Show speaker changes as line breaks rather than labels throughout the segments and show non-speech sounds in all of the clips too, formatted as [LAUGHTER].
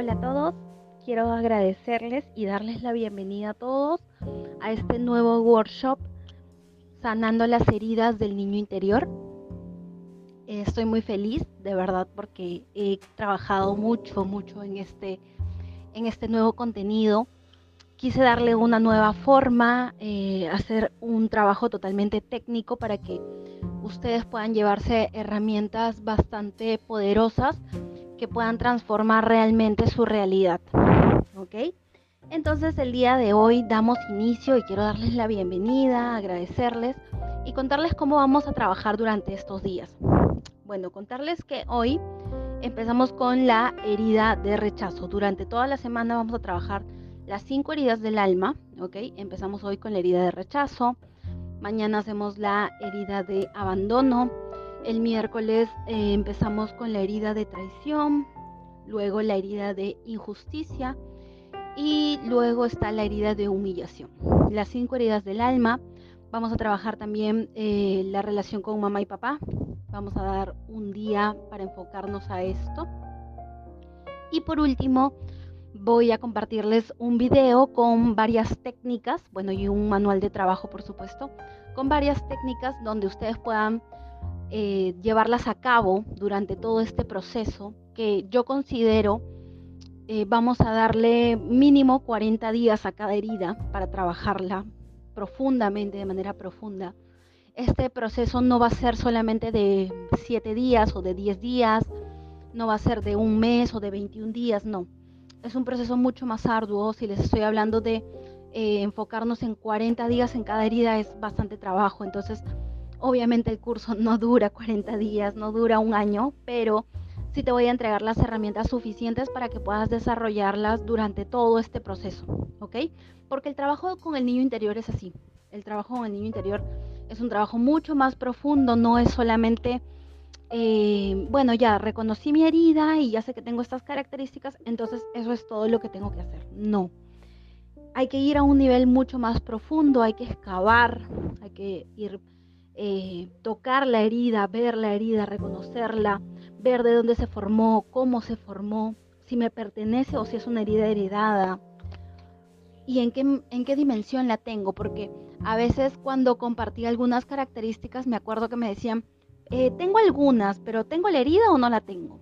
Hola a todos, quiero agradecerles y darles la bienvenida a todos a este nuevo workshop Sanando las heridas del niño interior. Estoy muy feliz, de verdad, porque he trabajado mucho, mucho en este, en este nuevo contenido. Quise darle una nueva forma, eh, hacer un trabajo totalmente técnico para que ustedes puedan llevarse herramientas bastante poderosas que puedan transformar realmente su realidad. ¿Ok? Entonces el día de hoy damos inicio y quiero darles la bienvenida, agradecerles y contarles cómo vamos a trabajar durante estos días. Bueno, contarles que hoy empezamos con la herida de rechazo. Durante toda la semana vamos a trabajar las cinco heridas del alma, ¿ok? Empezamos hoy con la herida de rechazo, mañana hacemos la herida de abandono, el miércoles eh, empezamos con la herida de traición, luego la herida de injusticia y luego está la herida de humillación. Las cinco heridas del alma. Vamos a trabajar también eh, la relación con mamá y papá. Vamos a dar un día para enfocarnos a esto. Y por último, voy a compartirles un video con varias técnicas, bueno, y un manual de trabajo, por supuesto, con varias técnicas donde ustedes puedan eh, llevarlas a cabo durante todo este proceso que yo considero eh, vamos a darle mínimo 40 días a cada herida para trabajarla profundamente, de manera profunda. Este proceso no va a ser solamente de 7 días o de 10 días, no va a ser de un mes o de 21 días, no. Es un proceso mucho más arduo. Si les estoy hablando de eh, enfocarnos en 40 días en cada herida, es bastante trabajo. Entonces, Obviamente el curso no dura 40 días, no dura un año, pero sí te voy a entregar las herramientas suficientes para que puedas desarrollarlas durante todo este proceso, ¿ok? Porque el trabajo con el niño interior es así. El trabajo con el niño interior es un trabajo mucho más profundo, no es solamente, eh, bueno, ya reconocí mi herida y ya sé que tengo estas características, entonces eso es todo lo que tengo que hacer. No. Hay que ir a un nivel mucho más profundo, hay que excavar, hay que ir eh, tocar la herida, ver la herida, reconocerla, ver de dónde se formó, cómo se formó, si me pertenece o si es una herida heredada y en qué, en qué dimensión la tengo, porque a veces cuando compartí algunas características me acuerdo que me decían, eh, tengo algunas, pero ¿tengo la herida o no la tengo?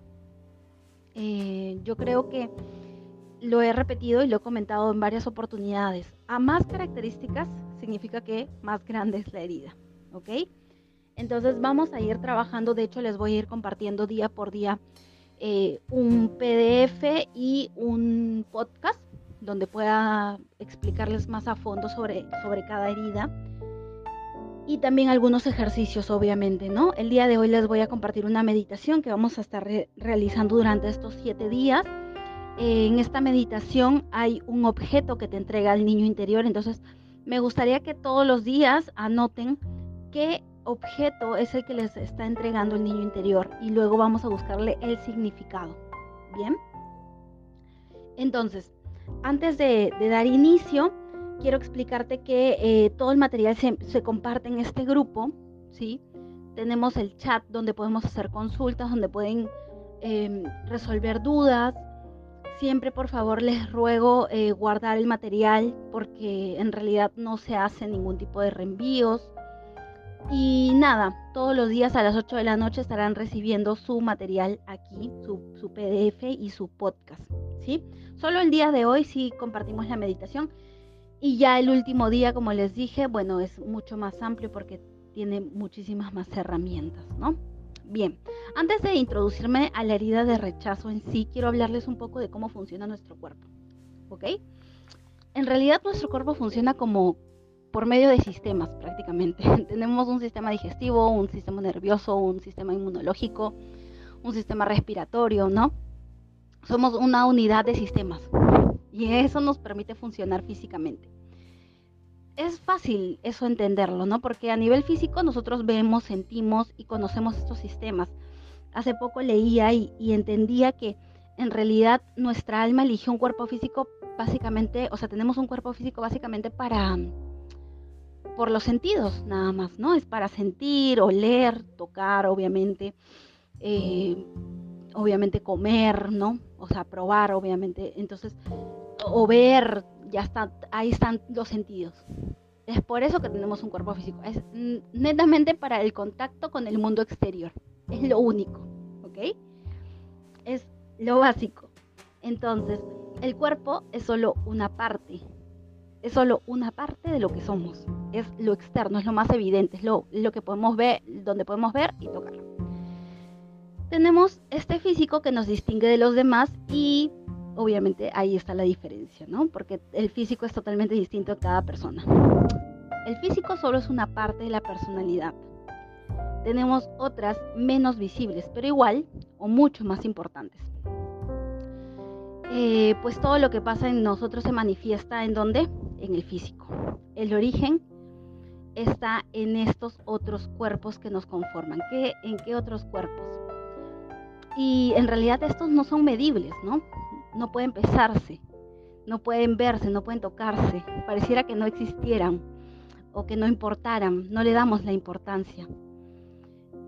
Eh, yo creo que lo he repetido y lo he comentado en varias oportunidades. A más características significa que más grande es la herida. ¿Ok? Entonces vamos a ir trabajando, de hecho les voy a ir compartiendo día por día eh, un PDF y un podcast donde pueda explicarles más a fondo sobre, sobre cada herida y también algunos ejercicios, obviamente, ¿no? El día de hoy les voy a compartir una meditación que vamos a estar realizando durante estos siete días. en esta meditación hay un objeto que te entrega el niño interior, entonces me gustaría que todos los días anoten qué objeto es el que les está entregando el niño interior y luego vamos a buscarle el significado. Bien. Entonces, antes de, dar inicio, quiero explicarte que eh, todo el material se, comparte en este grupo, ¿sí? Tenemos el chat donde podemos hacer consultas, donde pueden em, resolver dudas. Siempre, por favor, les ruego eh, guardar el material porque en realidad no se hace ningún tipo de reenvíos y nada, todos los días a las 8 de la noche estarán recibiendo su material aquí, su, PDF y su podcast. ¿sí? Solo el día de hoy sí compartimos la meditación. Y ya el último día, como les dije, bueno, es mucho más amplio porque tiene muchísimas más herramientas, ¿no? Bien, antes de introducirme a la herida de rechazo en sí, quiero hablarles un poco de cómo funciona nuestro cuerpo, ¿ok? En realidad nuestro cuerpo funciona como por medio de sistemas prácticamente. [LAUGHS] Tenemos un sistema digestivo, un sistema nervioso, un sistema inmunológico, un sistema respiratorio, ¿no? Somos una unidad de sistemas y eso nos permite funcionar físicamente. Es fácil eso entenderlo, ¿no? Porque a nivel físico nosotros vemos, sentimos y conocemos estos sistemas. Hace poco leía y, entendía que en realidad nuestra alma eligió un cuerpo físico básicamente, o sea, tenemos un cuerpo físico básicamente para por los sentidos nada más, ¿no? Es para sentir, oler, tocar, obviamente, eh, obviamente comer, ¿no? O sea, probar, obviamente. Entonces, o ver, ya está, ahí están los sentidos. Es por eso que tenemos un cuerpo físico. Es netamente para el contacto con el mundo exterior. Es lo único, ¿ok? Es lo básico. Entonces, el cuerpo es solo una parte. Es solo una parte de lo que somos. Es lo externo, es lo más evidente, es lo, lo que podemos ver, donde podemos ver y tocar. Tenemos este físico que nos distingue de los demás y obviamente ahí está la diferencia, ¿no? Porque el físico es totalmente distinto a cada persona. El físico solo es una parte de la personalidad. Tenemos otras menos visibles, pero igual o mucho más importantes. Eh, pues todo lo que pasa en nosotros se manifiesta en dónde? En el físico. El origen está en estos otros cuerpos que nos conforman. ¿Qué, ¿En qué otros cuerpos? Y en realidad estos no son medibles, ¿no? no pueden pesarse, no pueden verse, no pueden tocarse, pareciera que no existieran o que no importaran, no le damos la importancia.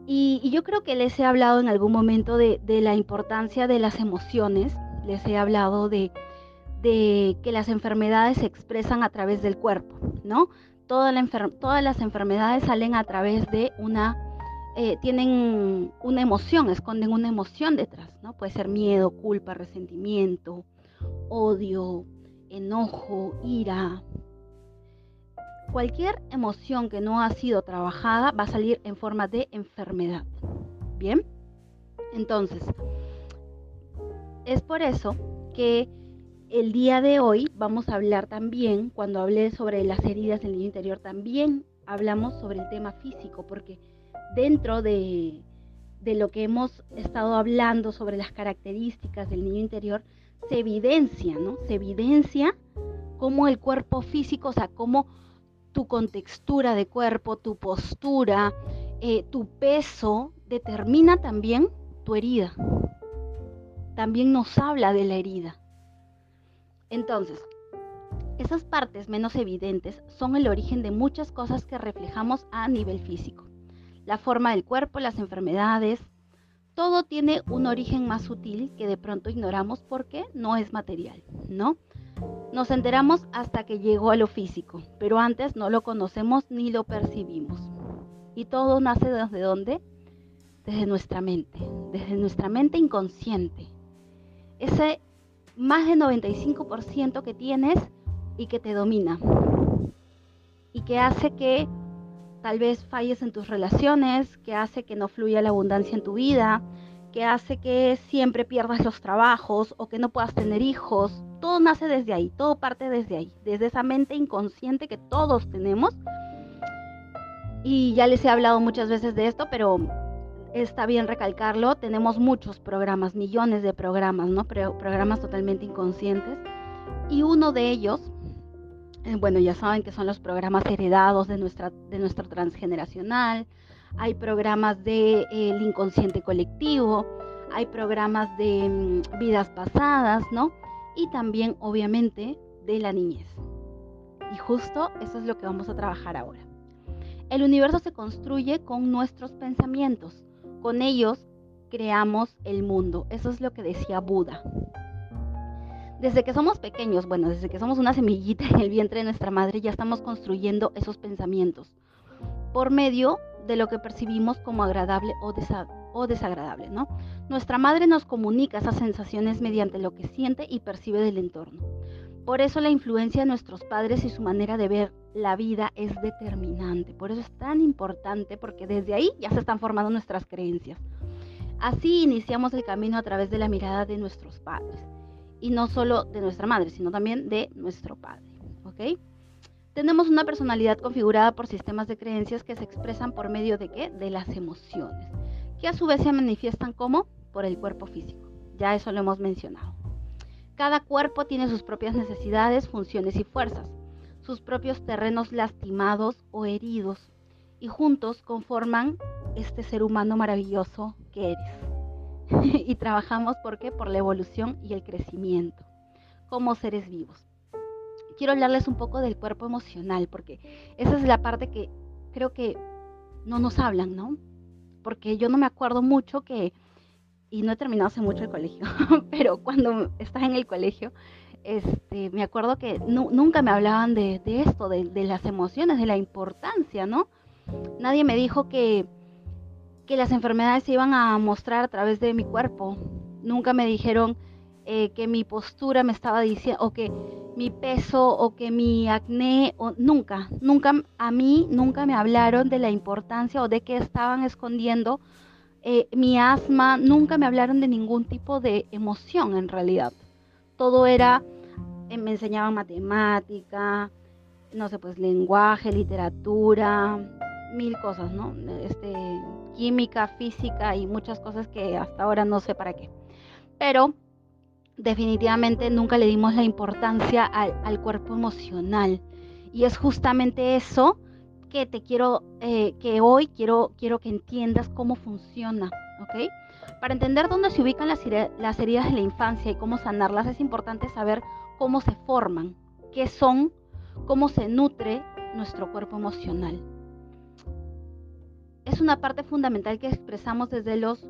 Y, yo creo que les he hablado en algún momento de, la importancia de las emociones, les he hablado de, de, que las enfermedades se expresan a través del cuerpo, ¿no? todas las enfermedades salen a través de una eh, tienen una emoción, esconden una emoción detrás, ¿no? Puede ser miedo, culpa, resentimiento, odio, enojo, ira. Cualquier emoción que no ha sido trabajada va a salir en forma de enfermedad. ¿Bien? Entonces, es por eso que el día de hoy vamos a hablar también, cuando hablé sobre las heridas del niño interior, también hablamos sobre el tema físico, porque dentro de, lo que hemos estado hablando sobre las características del niño interior, se evidencia, ¿no? Se evidencia cómo el cuerpo físico, o sea, cómo tu contextura de cuerpo, tu postura, eh, tu peso, determina también tu herida. También nos habla de la herida. Entonces, esas partes menos evidentes son el origen de muchas cosas que reflejamos a nivel físico la forma del cuerpo, las enfermedades. Todo tiene un origen más sutil que de pronto ignoramos porque no es material, ¿no? Nos enteramos hasta que llegó a lo físico, pero antes no lo conocemos ni lo percibimos. Y todo nace desde dónde? Desde nuestra mente, desde nuestra mente inconsciente. Ese más del 95% que tienes y que te domina. Y que hace que tal vez falles en tus relaciones, que hace que no fluya la abundancia en tu vida, que hace que siempre pierdas los trabajos o que no puedas tener hijos. Todo nace desde ahí, todo parte desde ahí, desde esa mente inconsciente que todos tenemos. Y ya les he hablado muchas veces de esto, pero está bien recalcarlo. Tenemos muchos programas, millones de programas, ¿no? programas totalmente inconscientes. Y uno de ellos eh, bueno, ya saben que son los programas heredados de, nuestra, de nuestro transgeneracional, hay programas del de, eh, inconsciente colectivo, hay programas de mm, vidas pasadas, ¿no? Y también, obviamente, de la niñez. Y justo eso es lo que vamos a trabajar ahora. El universo se construye con nuestros pensamientos. Con ellos creamos el mundo. Eso es lo que decía Buda desde que somos pequeños, bueno, desde que somos una semillita en el vientre de nuestra madre, ya estamos construyendo esos pensamientos por medio de lo que percibimos como agradable o, o desagradable, ¿no? Nuestra madre nos comunica esas sensaciones mediante lo que siente y percibe del entorno. Por eso la influencia de nuestros padres y su manera de ver la vida es determinante. Por eso es tan importante porque desde ahí ya se están formando nuestras creencias. Así iniciamos el camino a través de la mirada de nuestros padres y no solo de nuestra madre, sino también de nuestro padre. ¿Ok? Tenemos una personalidad configurada por sistemas de creencias que se expresan por medio de qué? De las emociones, que a su vez se manifiestan como por el cuerpo físico. Ya eso lo hemos mencionado. Cada cuerpo tiene sus propias necesidades, funciones y fuerzas, sus propios terrenos lastimados o heridos, y juntos conforman este ser humano maravilloso que eres. [LAUGHS] y trabajamos ¿por qué? Por la evolución y el crecimiento como seres vivos. Quiero hablarles un poco del cuerpo emocional porque esa es la parte que creo que no nos hablan, ¿no? Porque yo no me acuerdo mucho que, y no he terminado hace mucho el colegio, [LAUGHS] pero cuando estás en el colegio, este, me acuerdo que nunca me hablaban de, esto, de, las emociones, de la importancia, ¿no? Nadie me dijo que, que las enfermedades se iban a mostrar a través de mi cuerpo. Nunca me dijeron eh, que mi postura me estaba diciendo, o que mi peso, o que mi acné, o nunca, nunca, a mí nunca me hablaron de la importancia o de que estaban escondiendo eh, mi asma, nunca me hablaron de ningún tipo de emoción en realidad. Todo era, eh, me enseñaban matemática, no sé, pues lenguaje, literatura, mil cosas, ¿no? Este, química, física y muchas cosas que hasta ahora no sé para qué. Pero definitivamente nunca le dimos la importancia al, cuerpo emocional. Y es justamente eso que te quiero, eh, que hoy quiero, quiero que entiendas cómo funciona, ¿ok? Para entender dónde se ubican las, las heridas de la infancia y cómo sanarlas, es importante saber cómo se forman, qué son, cómo se nutre nuestro cuerpo emocional. Es una parte fundamental que expresamos desde los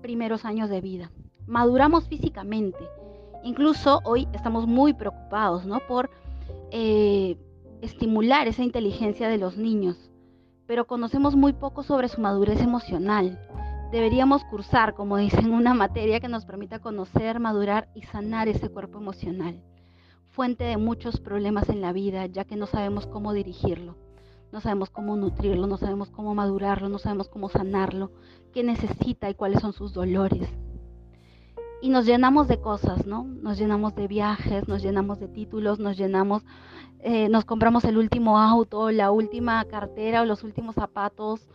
primeros años de vida. Maduramos físicamente, Incluso hoy estamos muy preocupados ¿no? por eh, estimular esa inteligencia de los niños, pero conocemos muy poco sobre su madurez emocional. Deberíamos cursar, como dicen, una materia que nos permita conocer, madurar y sanar ese cuerpo emocional, fuente de muchos problemas en la vida, ya que no sabemos cómo dirigirlo, no sabemos cómo nutrirlo, no sabemos cómo madurarlo, no sabemos cómo sanarlo, qué necesita y cuáles son sus dolores y nos llenamos de cosas, ¿no? Nos llenamos de viajes, nos llenamos de títulos, nos llenamos, eh, nos compramos el último auto, la última cartera o los últimos zapatos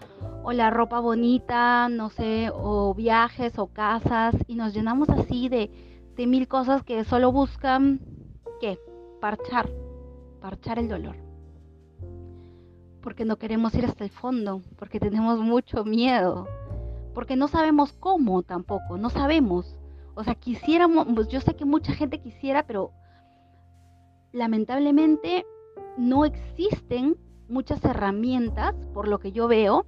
o la ropa bonita, no sé, o viajes o casas y nos llenamos así de, de mil cosas que solo buscan, ¿qué? Parchar, parchar el dolor. Porque no queremos ir hasta el fondo, porque tenemos mucho miedo, porque no sabemos cómo tampoco, no sabemos. O sea, quisiéramos, pues yo sé que mucha gente quisiera, pero lamentablemente no existen muchas herramientas, por lo que yo veo,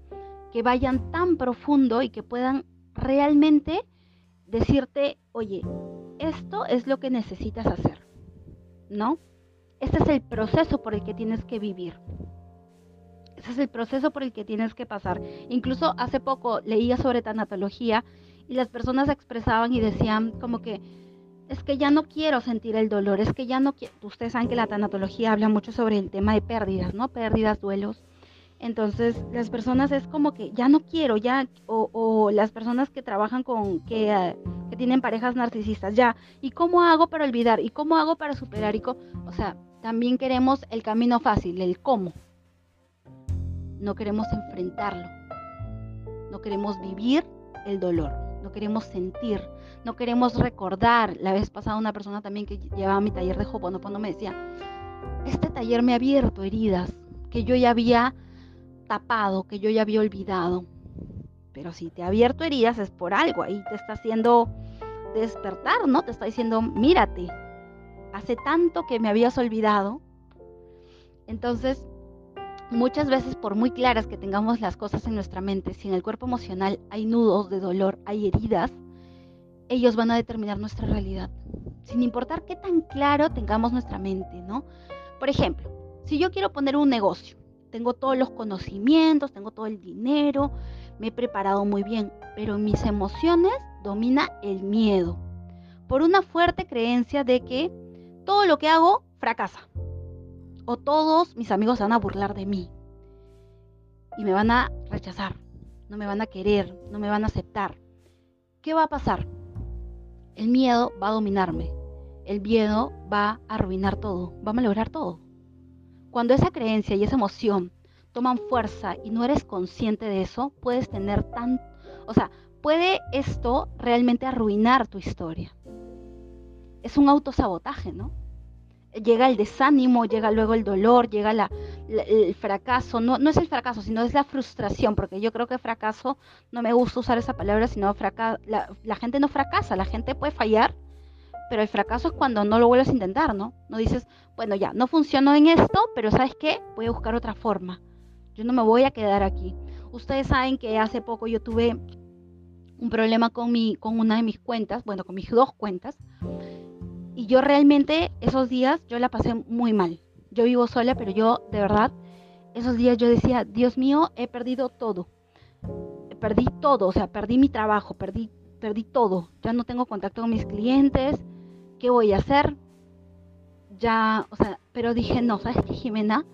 que vayan tan profundo y que puedan realmente decirte, oye, esto es lo que necesitas hacer, ¿no? Este es el proceso por el que tienes que vivir. Ese es el proceso por el que tienes que pasar. Incluso hace poco leía sobre tanatología y las personas expresaban y decían como que es que ya no quiero sentir el dolor, es que ya no quiero, ustedes saben que la tanatología habla mucho sobre el tema de pérdidas, ¿no? Pérdidas, duelos. Entonces, las personas es como que ya no quiero, ya, o, las personas que trabajan con, que, que, tienen parejas narcisistas, ya, ¿y cómo hago para olvidar? ¿Y cómo hago para superar? Y o sea, también queremos el camino fácil, el cómo. No queremos enfrentarlo. No queremos vivir el dolor no queremos sentir, no queremos recordar. La vez pasada una persona también que llevaba mi taller de Hoponopono me decía, este taller me ha abierto heridas que yo ya había tapado, que yo ya había olvidado. Pero si te ha abierto heridas es por algo, ahí te está haciendo despertar, ¿no? Te está diciendo, mírate, hace tanto que me habías olvidado. Entonces, Muchas veces, por muy claras que tengamos las cosas en nuestra mente, si en el cuerpo emocional hay nudos de dolor, hay heridas, ellos van a determinar nuestra realidad, sin importar qué tan claro tengamos nuestra mente, ¿no? Por ejemplo, si yo quiero poner un negocio, tengo todos los conocimientos, tengo todo el dinero, me he preparado muy bien, pero en mis emociones domina el miedo, por una fuerte creencia de que todo lo que hago fracasa o todos mis amigos se van a burlar de mí y me van a rechazar, no me van a querer, no me van a aceptar. ¿Qué va a pasar? El miedo va a dominarme, el miedo va a arruinar todo, va a malograr todo. Cuando esa creencia y esa emoción toman fuerza y no eres consciente de eso, puedes tener tan, o sea, puede esto realmente arruinar tu historia. Es un autosabotaje, ¿no? Llega el desánimo, llega luego el dolor, llega la, el fracaso, no, no es el fracaso, sino es la frustración, porque yo creo que fracaso, no me gusta usar esa palabra, sino fracaso, la, la, gente no fracasa, la gente puede fallar, pero el fracaso es cuando no lo vuelves a intentar, ¿no? No dices, bueno, ya, no funcionó en esto, pero ¿sabes qué? Voy a buscar otra forma, yo no me voy a quedar aquí. Ustedes saben que hace poco yo tuve un problema con, mi, con una de mis cuentas, bueno, con mis dos cuentas. Y yo realmente esos días yo la pasé muy mal. Yo vivo sola, pero yo de verdad, esos días yo decía, Dios mío, he perdido todo. Perdí todo, o sea, perdí mi trabajo, perdí, perdí todo. Ya no tengo contacto con mis clientes. ¿Qué voy a hacer? Ya, o sea, pero dije, no, ¿sabes qué, Jimena?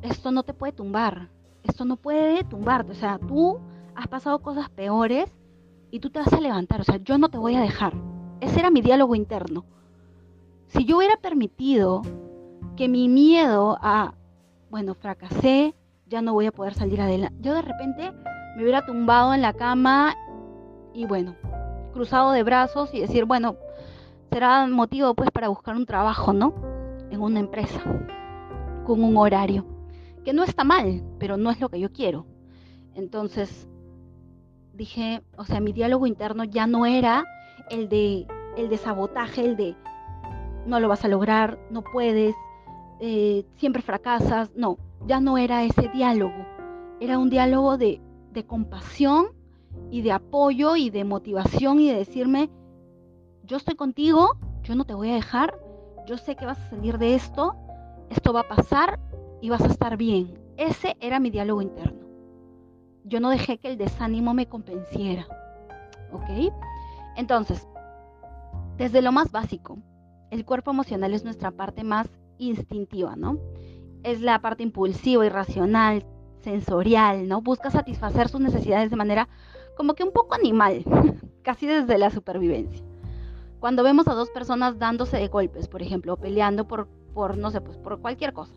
Esto no te puede tumbar. Esto no puede tumbarte. O sea, tú has pasado cosas peores y tú te vas a levantar, o sea, yo no te voy a dejar. Ese era mi diálogo interno. Si yo hubiera permitido que mi miedo a, bueno, fracasé, ya no voy a poder salir adelante, yo de repente me hubiera tumbado en la cama y bueno, cruzado de brazos y decir, bueno, será motivo pues para buscar un trabajo, ¿no? En una empresa, con un horario, que no está mal, pero no es lo que yo quiero. Entonces, dije, o sea, mi diálogo interno ya no era el de, el de sabotaje, el de no lo vas a lograr, no puedes, eh, siempre fracasas. No, ya no era ese diálogo. Era un diálogo de, de compasión y de apoyo y de motivación y de decirme, yo estoy contigo, yo no te voy a dejar, yo sé que vas a salir de esto, esto va a pasar y vas a estar bien. Ese era mi diálogo interno yo no dejé que el desánimo me convenciera. ¿Ok? Entonces, desde lo más básico, el cuerpo emocional es nuestra parte más instintiva, ¿no? Es la parte impulsiva, irracional, sensorial, ¿no? Busca satisfacer sus necesidades de manera como que un poco animal, [LAUGHS] casi desde la supervivencia. Cuando vemos a dos personas dándose de golpes, por ejemplo, peleando por, por no sé, pues por cualquier cosa,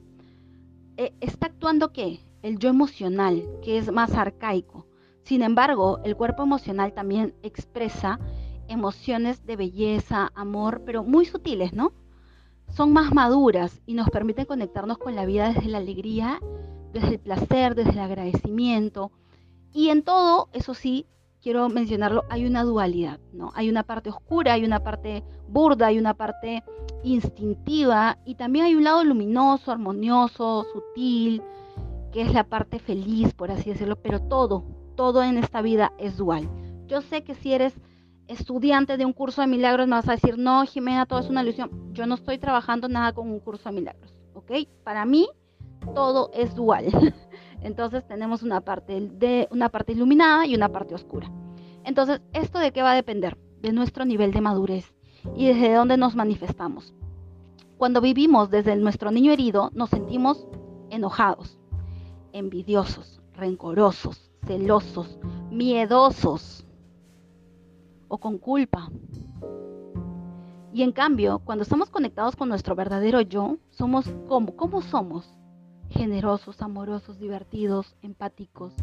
eh, ¿está actuando qué? el yo emocional, que es más arcaico. Sin embargo, el cuerpo emocional también expresa emociones de belleza, amor, pero muy sutiles, ¿no? Son más maduras y nos permiten conectarnos con la vida desde la alegría, desde el placer, desde el agradecimiento. Y en todo, eso sí, quiero mencionarlo, hay una dualidad, ¿no? Hay una parte oscura, hay una parte burda, hay una parte instintiva y también hay un lado luminoso, armonioso, sutil, que es la parte feliz, por así decirlo, pero todo, todo en esta vida es dual. Yo sé que si eres estudiante de un curso de milagros me vas a decir, no, Jimena, todo es una ilusión. Yo no estoy trabajando nada con un curso de milagros, ¿ok? Para mí, todo es dual. [LAUGHS] Entonces tenemos una parte, de, una parte iluminada y una parte oscura. Entonces, ¿esto de qué va a depender? De nuestro nivel de madurez y desde dónde nos manifestamos. Cuando vivimos desde nuestro niño herido, nos sentimos enojados, envidiosos, rencorosos, celosos, miedosos o con culpa. Y en cambio, cuando estamos conectados con nuestro verdadero yo, somos como, ¿cómo somos? Generosos, amorosos, divertidos, empáticos,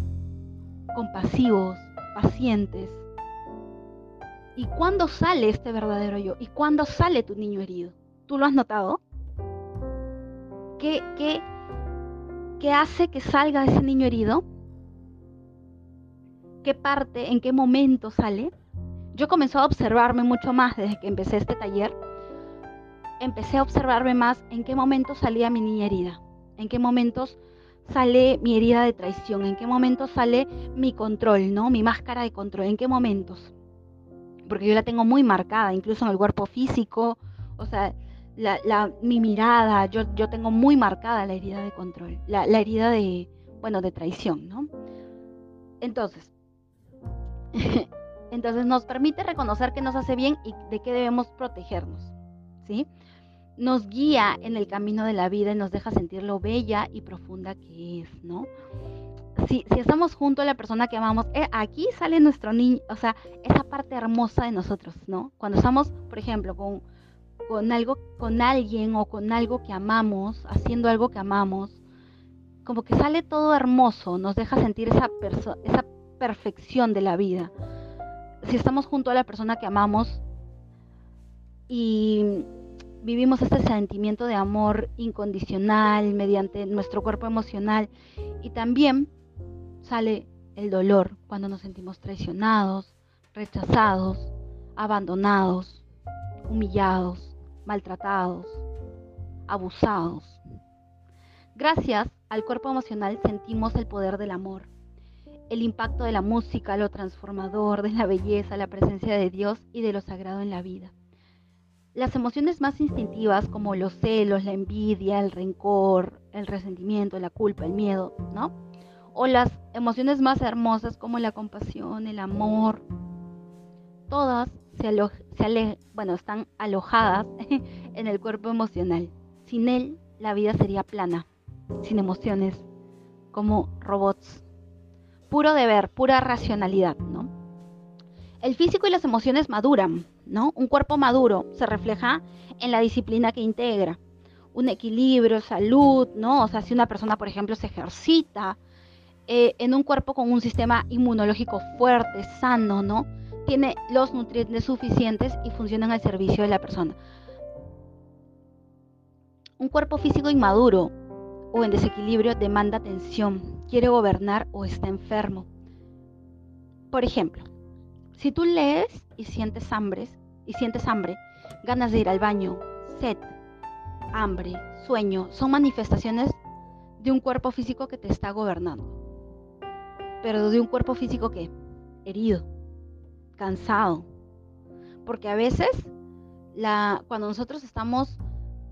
compasivos, pacientes. ¿Y cuándo sale este verdadero yo? ¿Y cuándo sale tu niño herido? ¿Tú lo has notado? ¿Qué, qué, ¿Qué hace que salga ese niño herido? ¿Qué parte, en qué momento sale? Yo he comenzado a observarme mucho más desde que empecé este taller. Empecé a observarme más en qué momento salía mi niña herida, en qué momentos sale mi herida de traición, en qué momentos sale mi control, ¿no? Mi máscara de control, en qué momentos. Porque yo la tengo muy marcada, incluso en el cuerpo físico, o sea, la, mi mirada, yo, yo tengo muy marcada la herida de control, la, herida de, bueno, de traición, ¿no? Entonces, [LAUGHS] entonces nos permite reconocer qué nos hace bien y de qué debemos protegernos, ¿sí? Nos guía en el camino de la vida y nos deja sentir lo bella y profunda que es, ¿no? Si, si estamos junto a la persona que amamos, eh, aquí sale nuestro niño, o sea, esa parte hermosa de nosotros, ¿no? Cuando estamos, por ejemplo, con con algo, con alguien o con algo que amamos, haciendo algo que amamos, como que sale todo hermoso, nos deja sentir esa, esa perfección de la vida. Si estamos junto a la persona que amamos y vivimos este sentimiento de amor incondicional mediante nuestro cuerpo emocional y también sale el dolor cuando nos sentimos traicionados, rechazados, abandonados, humillados, maltratados, abusados. Gracias al cuerpo emocional sentimos el poder del amor. El impacto de la música, lo transformador, de la belleza, la presencia de Dios y de lo sagrado en la vida. Las emociones más instintivas como los celos, la envidia, el rencor, el resentimiento, la culpa, el miedo, ¿no? O las emociones más hermosas como la compasión, el amor, todas se, bueno, están alojadas [LAUGHS] en el cuerpo emocional. Sin él, la vida sería plana, sin emociones, como robots. Puro deber, pura racionalidad, ¿no? El físico y las emociones maduran, ¿no? Un cuerpo maduro se refleja en la disciplina que integra, un equilibrio, salud, ¿no? O sea, si una persona, por ejemplo, se ejercita eh, en un cuerpo con un sistema inmunológico fuerte, sano, ¿no? Tiene los nutrientes suficientes y funcionan al servicio de la persona. Un cuerpo físico inmaduro o en desequilibrio demanda atención, quiere gobernar o está enfermo. Por ejemplo, si tú lees y sientes hambre, y sientes hambre, ganas de ir al baño, sed, hambre, sueño, son manifestaciones de un cuerpo físico que te está gobernando. Pero de un cuerpo físico que herido, cansado. Porque a veces la, cuando nosotros estamos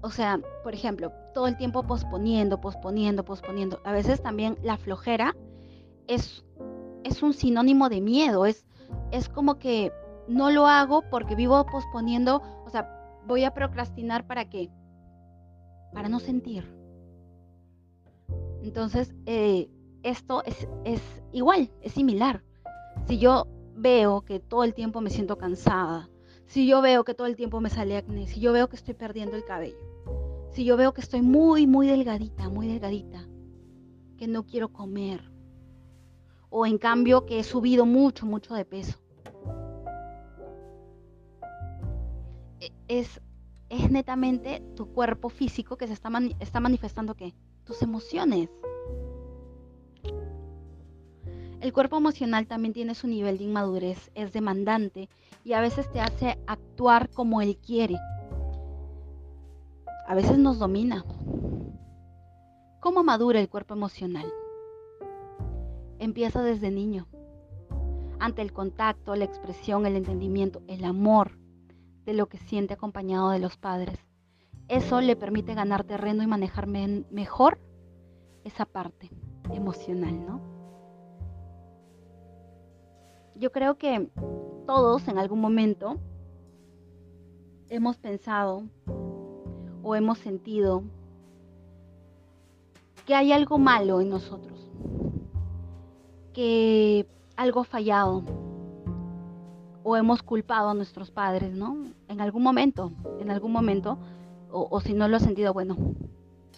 o sea, por ejemplo, todo el tiempo posponiendo, posponiendo, posponiendo. A veces también la flojera es, es un sinónimo de miedo, es, es como que no lo hago porque vivo posponiendo, o sea, voy a procrastinar para qué? Para no sentir. Entonces, eh, esto es, es igual, es similar. Si yo veo que todo el tiempo me siento cansada, si yo veo que todo el tiempo me sale acné, si yo veo que estoy perdiendo el cabello, si yo veo que estoy muy, muy delgadita, muy delgadita, que no quiero comer, o en cambio que he subido mucho, mucho de peso, e, es, es netamente tu cuerpo físico que se está, está manifestando qué? Tus emociones. El cuerpo emocional también tiene su nivel de inmadurez, es demandante y a veces te hace actuar como él quiere. A veces nos domina. ¿Cómo madura el cuerpo emocional? Empieza desde niño, ante el contacto, la expresión, el entendimiento, el amor de lo que siente acompañado de los padres. Eso le permite ganar terreno y manejar mejor esa parte emocional, ¿no? Yo creo que todos en algún momento hemos pensado o hemos sentido que hay algo malo en nosotros, que algo ha fallado o hemos culpado a nuestros padres, ¿no? En algún momento, en algún momento, o, si no lo has sentido, bueno,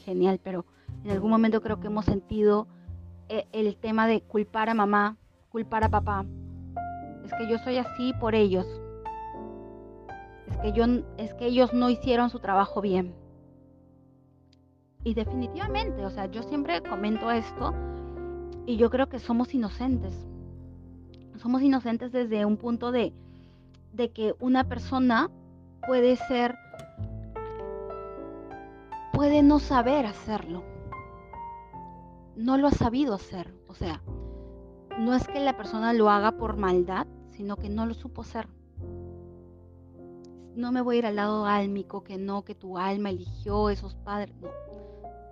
genial, pero en algún momento creo que hemos sentido eh, el tema de culpar a mamá, culpar a papá, es que yo soy así por ellos. Es que, yo, es que ellos no hicieron su trabajo bien. Y definitivamente, o sea, yo siempre comento esto y yo creo que somos inocentes. Somos inocentes desde un punto de, de que una persona puede ser, puede no saber hacerlo. No lo ha sabido hacer. O sea, no es que la persona lo haga por maldad, sino que no lo supo ser. No me voy a ir al lado álmico, que no, que tu alma eligió esos padres, no.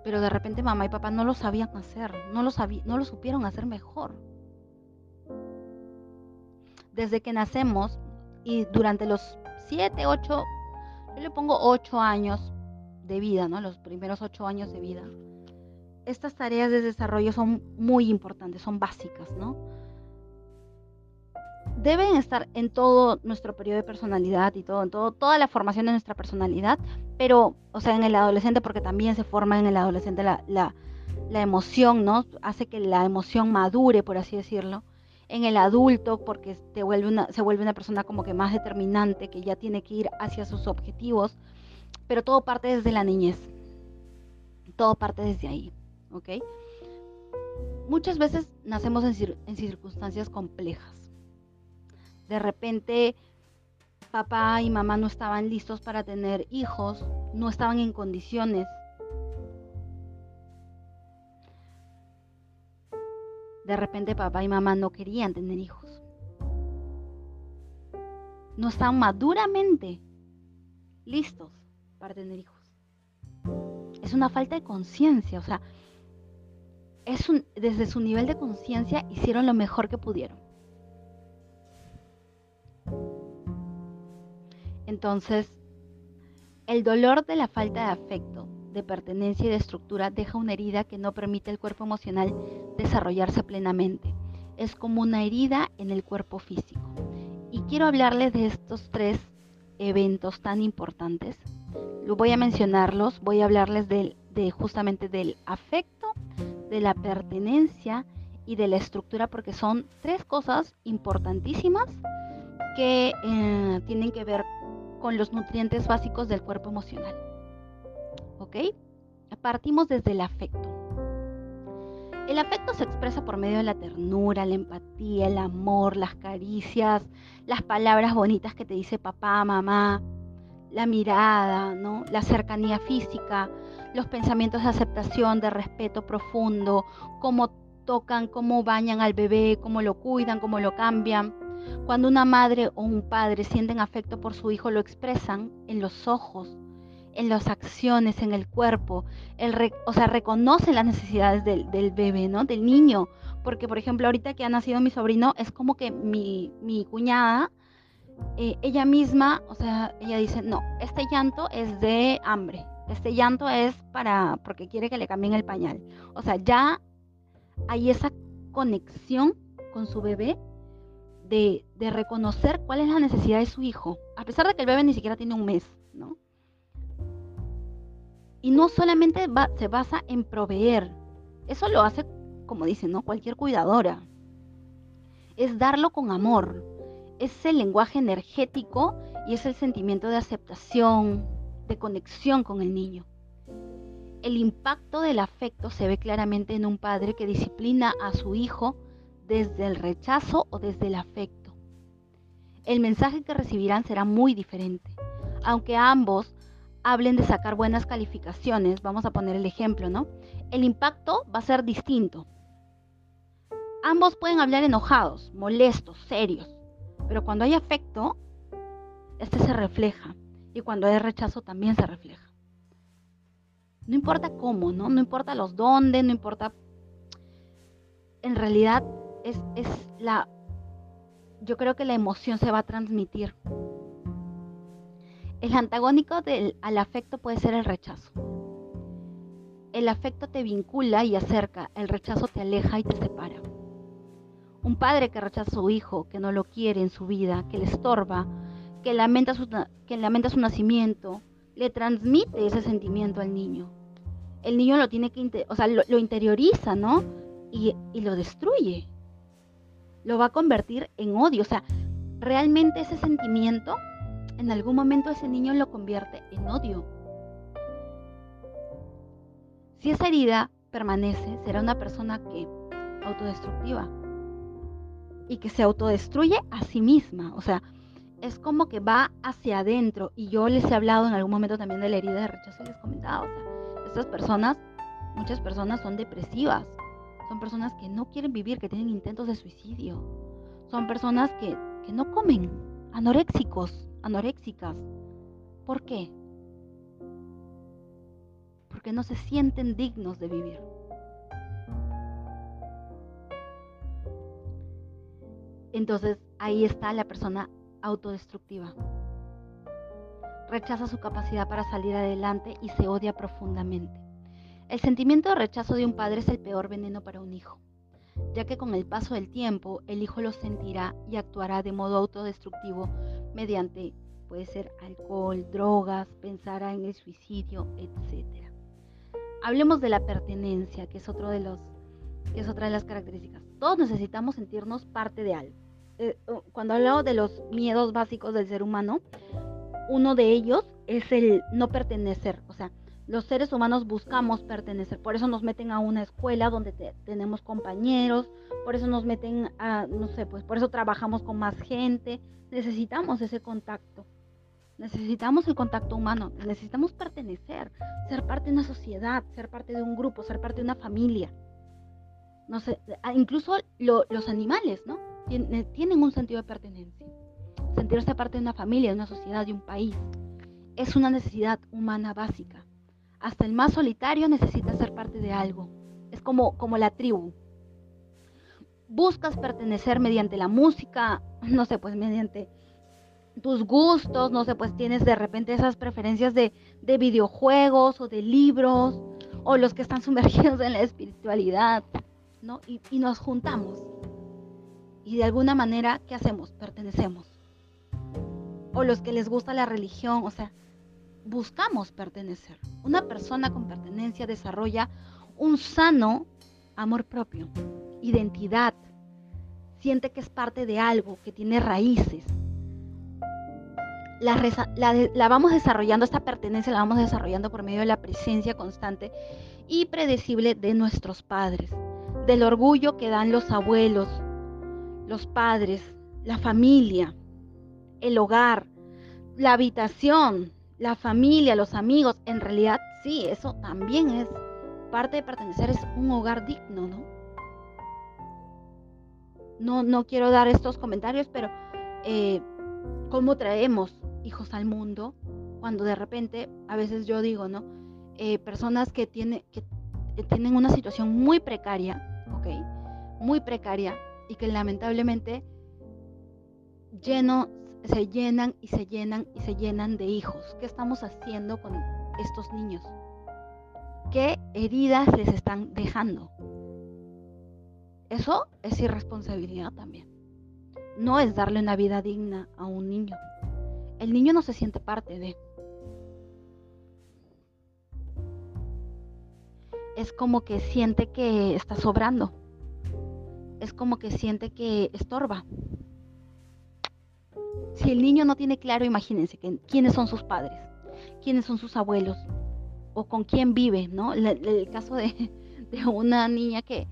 Pero de repente mamá y papá no lo sabían hacer, no lo, no lo supieron hacer mejor. Desde que nacemos y durante los 7, 8, yo le pongo 8 años de vida, ¿no? Los primeros 8 años de vida. Estas tareas de desarrollo son muy importantes, son básicas, ¿no? Deben estar en todo nuestro periodo de personalidad y todo, en toda la formación de nuestra personalidad, pero, o sea, en el adolescente, porque también se forma en el adolescente la, la, la emoción, ¿no? Hace que la emoción madure, por así decirlo. En el adulto, porque te vuelve una, se vuelve una persona como que más determinante, que ya tiene que ir hacia sus objetivos, pero todo parte desde la niñez. Todo parte desde ahí, ¿ok? Muchas veces nacemos en, en circunstancias complejas de repente papá y mamá no estaban listos para tener hijos, no estaban en condiciones. de repente papá y mamá no querían tener hijos. No están maduramente listos para tener hijos. Es una falta de conciencia, o sea, es desde su nivel de conciencia hicieron lo mejor que pudieron. Entonces, el dolor de la falta de afecto, de pertenencia y de estructura deja una herida que no permite al cuerpo emocional desarrollarse plenamente. Es como una herida en el cuerpo físico. Y quiero hablarles de estos tres eventos tan importantes. Voy a mencionarlos, voy a hablarles de, justamente del afecto, de la pertenencia y de la estructura porque son tres cosas importantísimas que eh, tienen que ver con los nutrientes básicos del cuerpo emocional. ¿Ok? Partimos desde el afecto. El afecto se expresa por medio de la ternura, la empatía, el amor, las caricias, las palabras bonitas que te dice papá, mamá, la mirada, ¿no? la cercanía física, los pensamientos de aceptación, de respeto profundo, cómo tocan, cómo bañan al bebé, cómo lo cuidan, cómo lo cambian. Cuando una madre o un padre sienten afecto por su hijo, lo expresan en los ojos, en las acciones, en el cuerpo, el o sea, reconocen las necesidades del, bebé, ¿no? Del niño. Porque, por ejemplo, ahorita que ha nacido mi sobrino, es como que mi, cuñada, eh, ella misma, o sea, ella dice, no, este llanto es de hambre, este llanto es para, porque quiere que le cambien el pañal. O sea, ya hay esa conexión con su bebé de, reconocer cuál es la necesidad de su hijo, a pesar de que el bebé ni siquiera tiene un mes, ¿no? Y no solamente se basa en proveer, eso lo hace, como dicen, ¿no? Cualquier cuidadora. Es darlo con amor, es el lenguaje energético y es el sentimiento de aceptación, de conexión con el niño. El impacto del afecto se ve claramente en un padre que disciplina a su hijo desde el rechazo o desde el afecto. El mensaje que recibirán será muy diferente. Aunque ambos hablen de sacar buenas calificaciones, vamos a poner el ejemplo, ¿no? El impacto va a ser distinto. Ambos pueden hablar enojados, molestos, serios, pero cuando hay afecto, este se refleja y cuando hay rechazo también se refleja. No importa cómo, ¿no? No importa los dónde, no importa... En realidad es, la, yo creo que la emoción se va a transmitir. El antagónico del, al afecto puede ser el rechazo. El afecto te vincula y acerca, el rechazo te aleja y te separa. Un padre que rechaza a su hijo, que no lo quiere en su vida, que le estorba, que lamenta su, que lamenta su nacimiento, le transmite ese sentimiento al niño. El niño lo tiene que, o sea, lo, interioriza, ¿no? Y, y lo destruye lo va a convertir en odio. O sea, realmente ese sentimiento, en algún momento ese niño lo convierte en odio. Si esa herida permanece, será una persona que autodestructiva y que se autodestruye a sí misma. O sea, es como que va hacia adentro. Y yo les he hablado en algún momento también de la herida de rechazo y les comentaba, o sea, estas personas, muchas personas son depresivas son personas que no quieren vivir, que tienen intentos de suicidio. Son personas que, no comen, anoréxicos, anoréxicas. ¿Por qué? Porque no se sienten dignos de vivir. Entonces ahí está la persona autodestructiva. Rechaza su capacidad para salir adelante y se odia profundamente. El sentimiento de rechazo de un padre es el peor veneno para un hijo, ya que con el paso del tiempo el hijo lo sentirá y actuará de modo autodestructivo mediante, puede ser alcohol, drogas, pensará en el suicidio, etc. Hablemos de la pertenencia, que es, otro de los, que es otra de las características. Todos necesitamos sentirnos parte de algo. Eh, cuando hablo de los miedos básicos del ser humano, uno de ellos es el no pertenecer, o sea, los seres humanos buscamos pertenecer, por eso nos meten a una escuela donde tenemos compañeros, por eso nos meten a, no sé, pues por eso trabajamos con más gente, necesitamos ese contacto, necesitamos el contacto humano, necesitamos pertenecer, ser parte de una sociedad, ser parte de un grupo, ser parte de una familia. no sé, incluso los animales, ¿no? tienen un sentido de pertenencia. Sentirse parte de una familia, de una sociedad, de un país, es una necesidad humana básica. Hasta el más solitario necesita ser parte de algo. Es como, como la tribu. Buscas pertenecer mediante la música, no sé, pues mediante tus gustos, no sé, pues tienes de repente esas preferencias de, de videojuegos o de libros, o los que están [LAUGHS] sumergidos en la espiritualidad, ¿no? Y, y nos juntamos. Y de alguna manera, ¿qué hacemos? Pertenecemos. O los que les gusta la religión, o sea, buscamos pertenecer. Una persona con pertenencia desarrolla un sano amor propio, identidad, siente que es parte de algo, que tiene raíces. La, vamos desarrollando, esta pertenencia la vamos desarrollando por medio de la presencia constante y predecible de nuestros padres, del orgullo que dan los abuelos, los padres, la familia, el hogar, la habitación, la familia, los amigos, en realidad sí, eso también es parte de pertenecer, es un hogar digno, ¿no? No, no quiero dar estos comentarios, pero eh, ¿cómo traemos hijos al mundo cuando de repente, a veces yo digo, ¿no? Eh, personas que, tiene, que tienen una situación muy precaria, ¿ok? Muy precaria y que lamentablemente lleno se llenan y se llenan y se llenan de hijos. ¿Qué estamos haciendo con estos niños? ¿Qué heridas les están dejando? Eso es irresponsabilidad también. No es darle una vida digna a un niño. El niño no se siente parte de. Es como que siente que está sobrando. Es como que siente que estorba. Si el niño no tiene claro, imagínense quiénes son sus padres, quiénes son sus abuelos o con quién vive, ¿no? El, caso [LAUGHS] de, una niña que,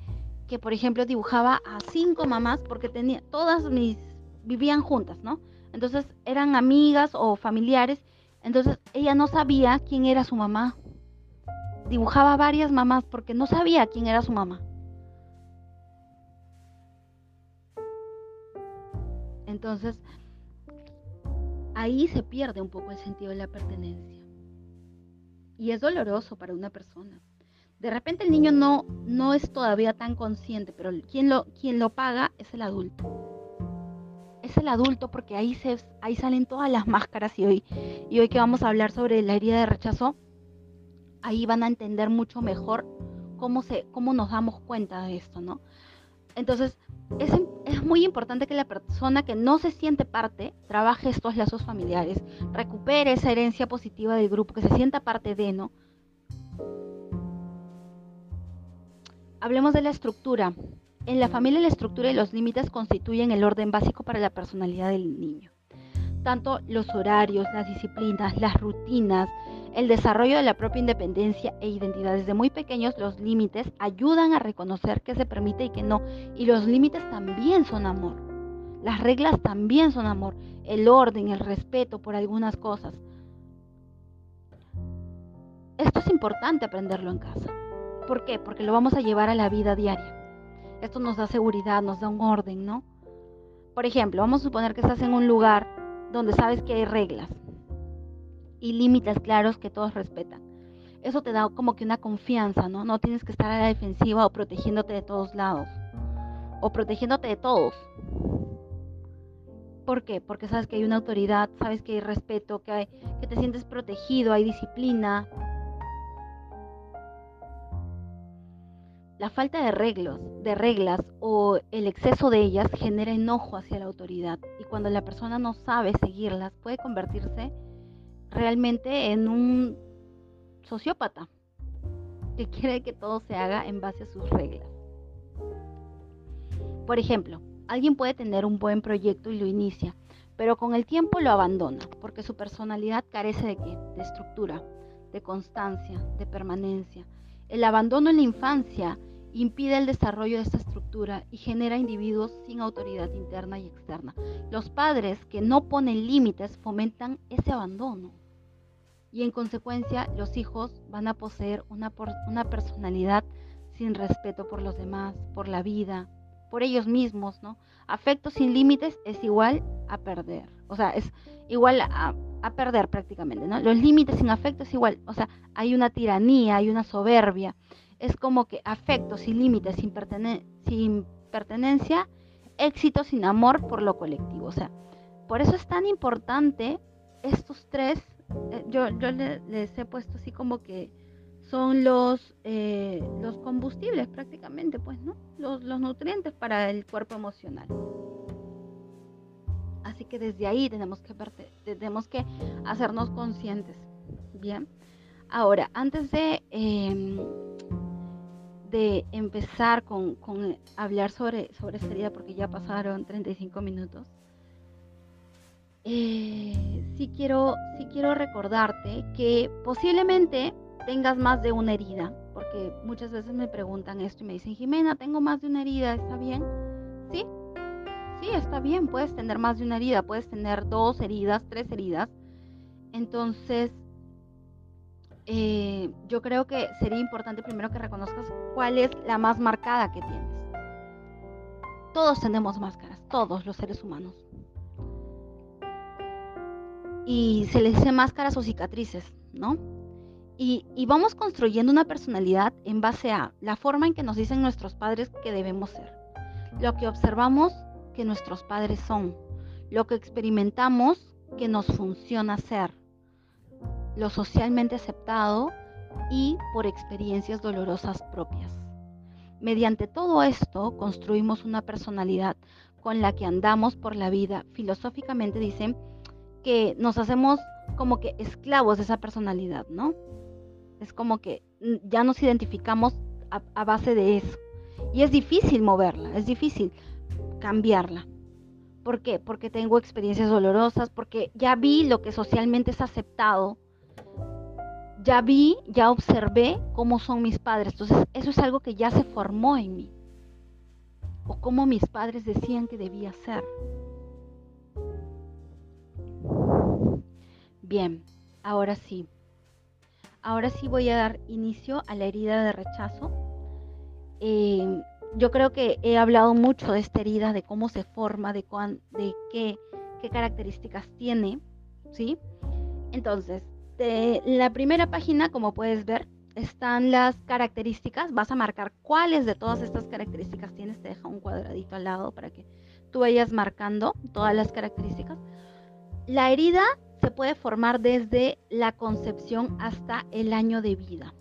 que, por ejemplo, dibujaba a cinco mamás porque tenía, todas mis, vivían juntas, ¿no? Entonces eran amigas o familiares, entonces ella no sabía quién era su mamá. Dibujaba varias mamás porque no sabía quién era su mamá. Entonces, ahí se pierde un poco el sentido de la pertenencia. Y es doloroso para una persona. De repente el niño no, no es todavía tan consciente, pero quien lo, lo paga es el adulto. Es el adulto porque ahí, se, ahí salen todas las máscaras y hoy, y hoy que vamos a hablar sobre la herida de rechazo, ahí van a entender mucho mejor cómo, se, cómo nos damos cuenta de esto, ¿no? Entonces, es, es, muy importante que la persona que no se siente parte trabaje estos lazos familiares, recupere esa herencia positiva del grupo, que se sienta parte de, ¿no? Hablemos de la estructura. En la familia la estructura y los límites constituyen el orden básico para la personalidad del niño. Tanto los horarios, las disciplinas, las rutinas, el desarrollo de la propia independencia e identidad. Desde muy pequeños los límites ayudan a reconocer qué se permite y qué no. Y los límites también son amor. Las reglas también son amor. El orden, el respeto por algunas cosas. Esto es importante aprenderlo en casa. ¿Por qué? Porque lo vamos a llevar a la vida diaria. Esto nos da seguridad, nos da un orden, ¿no? Por ejemplo, vamos a suponer que estás en un lugar donde sabes que hay reglas y límites claros que todos respetan. Eso te da como que una confianza, ¿no? No tienes que estar a la defensiva o protegiéndote de todos lados. O protegiéndote de todos. ¿Por qué? Porque sabes que hay una autoridad, sabes que hay respeto, que, hay, que te sientes protegido, hay disciplina. La falta de reglas, de reglas o el exceso de ellas genera enojo hacia la autoridad y cuando la persona no sabe seguirlas puede convertirse realmente en un sociópata que quiere que todo se haga en base a sus reglas. Por ejemplo, alguien puede tener un buen proyecto y lo inicia, pero con el tiempo lo abandona porque su personalidad carece de qué? De estructura, de constancia, de permanencia. El abandono en la infancia impide el desarrollo de esta estructura y genera individuos sin autoridad interna y externa. Los padres que no ponen límites fomentan ese abandono y en consecuencia los hijos van a poseer una, una personalidad sin respeto por los demás, por la vida, por ellos mismos, ¿no? Afecto sin límites es igual a perder, o sea, es igual a, perder prácticamente, ¿no? Los límites sin afecto es igual, o sea, hay una tiranía, hay una soberbia, es como que afecto sin límites, sin, sin pertenencia, éxito sin amor por lo colectivo, o sea, por eso es tan importante estos tres, yo, yo les he puesto así como que son los, eh, los combustibles prácticamente, pues, ¿no? Los, los nutrientes para el cuerpo emocional. Así que desde ahí tenemos que, tenemos que hacernos conscientes. Bien. Ahora, antes de, em, de empezar con, con, hablar sobre, sobre esta herida, porque ya pasaron 35 minutos, eh, sí, quiero, sí quiero recordarte que posiblemente tengas más de una herida, porque muchas veces me preguntan esto y me dicen, Jimena, tengo más de una herida, ¿está bien? Sí, sí, está bien, puedes tener más de una herida, puedes tener dos heridas, tres heridas. Entonces, eh, yo creo que sería importante primero que reconozcas cuál es la más marcada que tienes. Todos tenemos máscaras, todos los seres humanos. Y se les dice máscaras o cicatrices, ¿no? Y, vamos construyendo una personalidad en base a la forma en que nos dicen nuestros padres que debemos ser, lo que observamos que nuestros padres son, lo que experimentamos que nos funciona ser, lo socialmente aceptado y por experiencias dolorosas propias. Mediante todo esto construimos una personalidad con la que andamos por la vida. Filosóficamente dicen que nos hacemos como que esclavos de esa personalidad, ¿no? Es como que mm, ya nos identificamos a, base de eso. Y es difícil moverla, es difícil cambiarla. ¿Por qué? Porque tengo experiencias dolorosas, porque ya vi lo que socialmente es aceptado. Ya vi, ya observé cómo son mis padres. Entonces, eso es algo que ya se formó en mí. O cómo mis padres decían que debía ser. Bien, ahora sí. Ahora sí voy a dar inicio a la herida de rechazo. Eh, yo creo que he hablado mucho de esta herida, de cómo se forma, de, de qué, qué características tiene, ¿sí? Entonces, de la primera página, como puedes ver, están las características. Vas a marcar cuáles de todas estas características tienes. Te deja un cuadradito al lado para que tú vayas marcando todas las características. La herida se puede formar desde la concepción hasta el año de vida.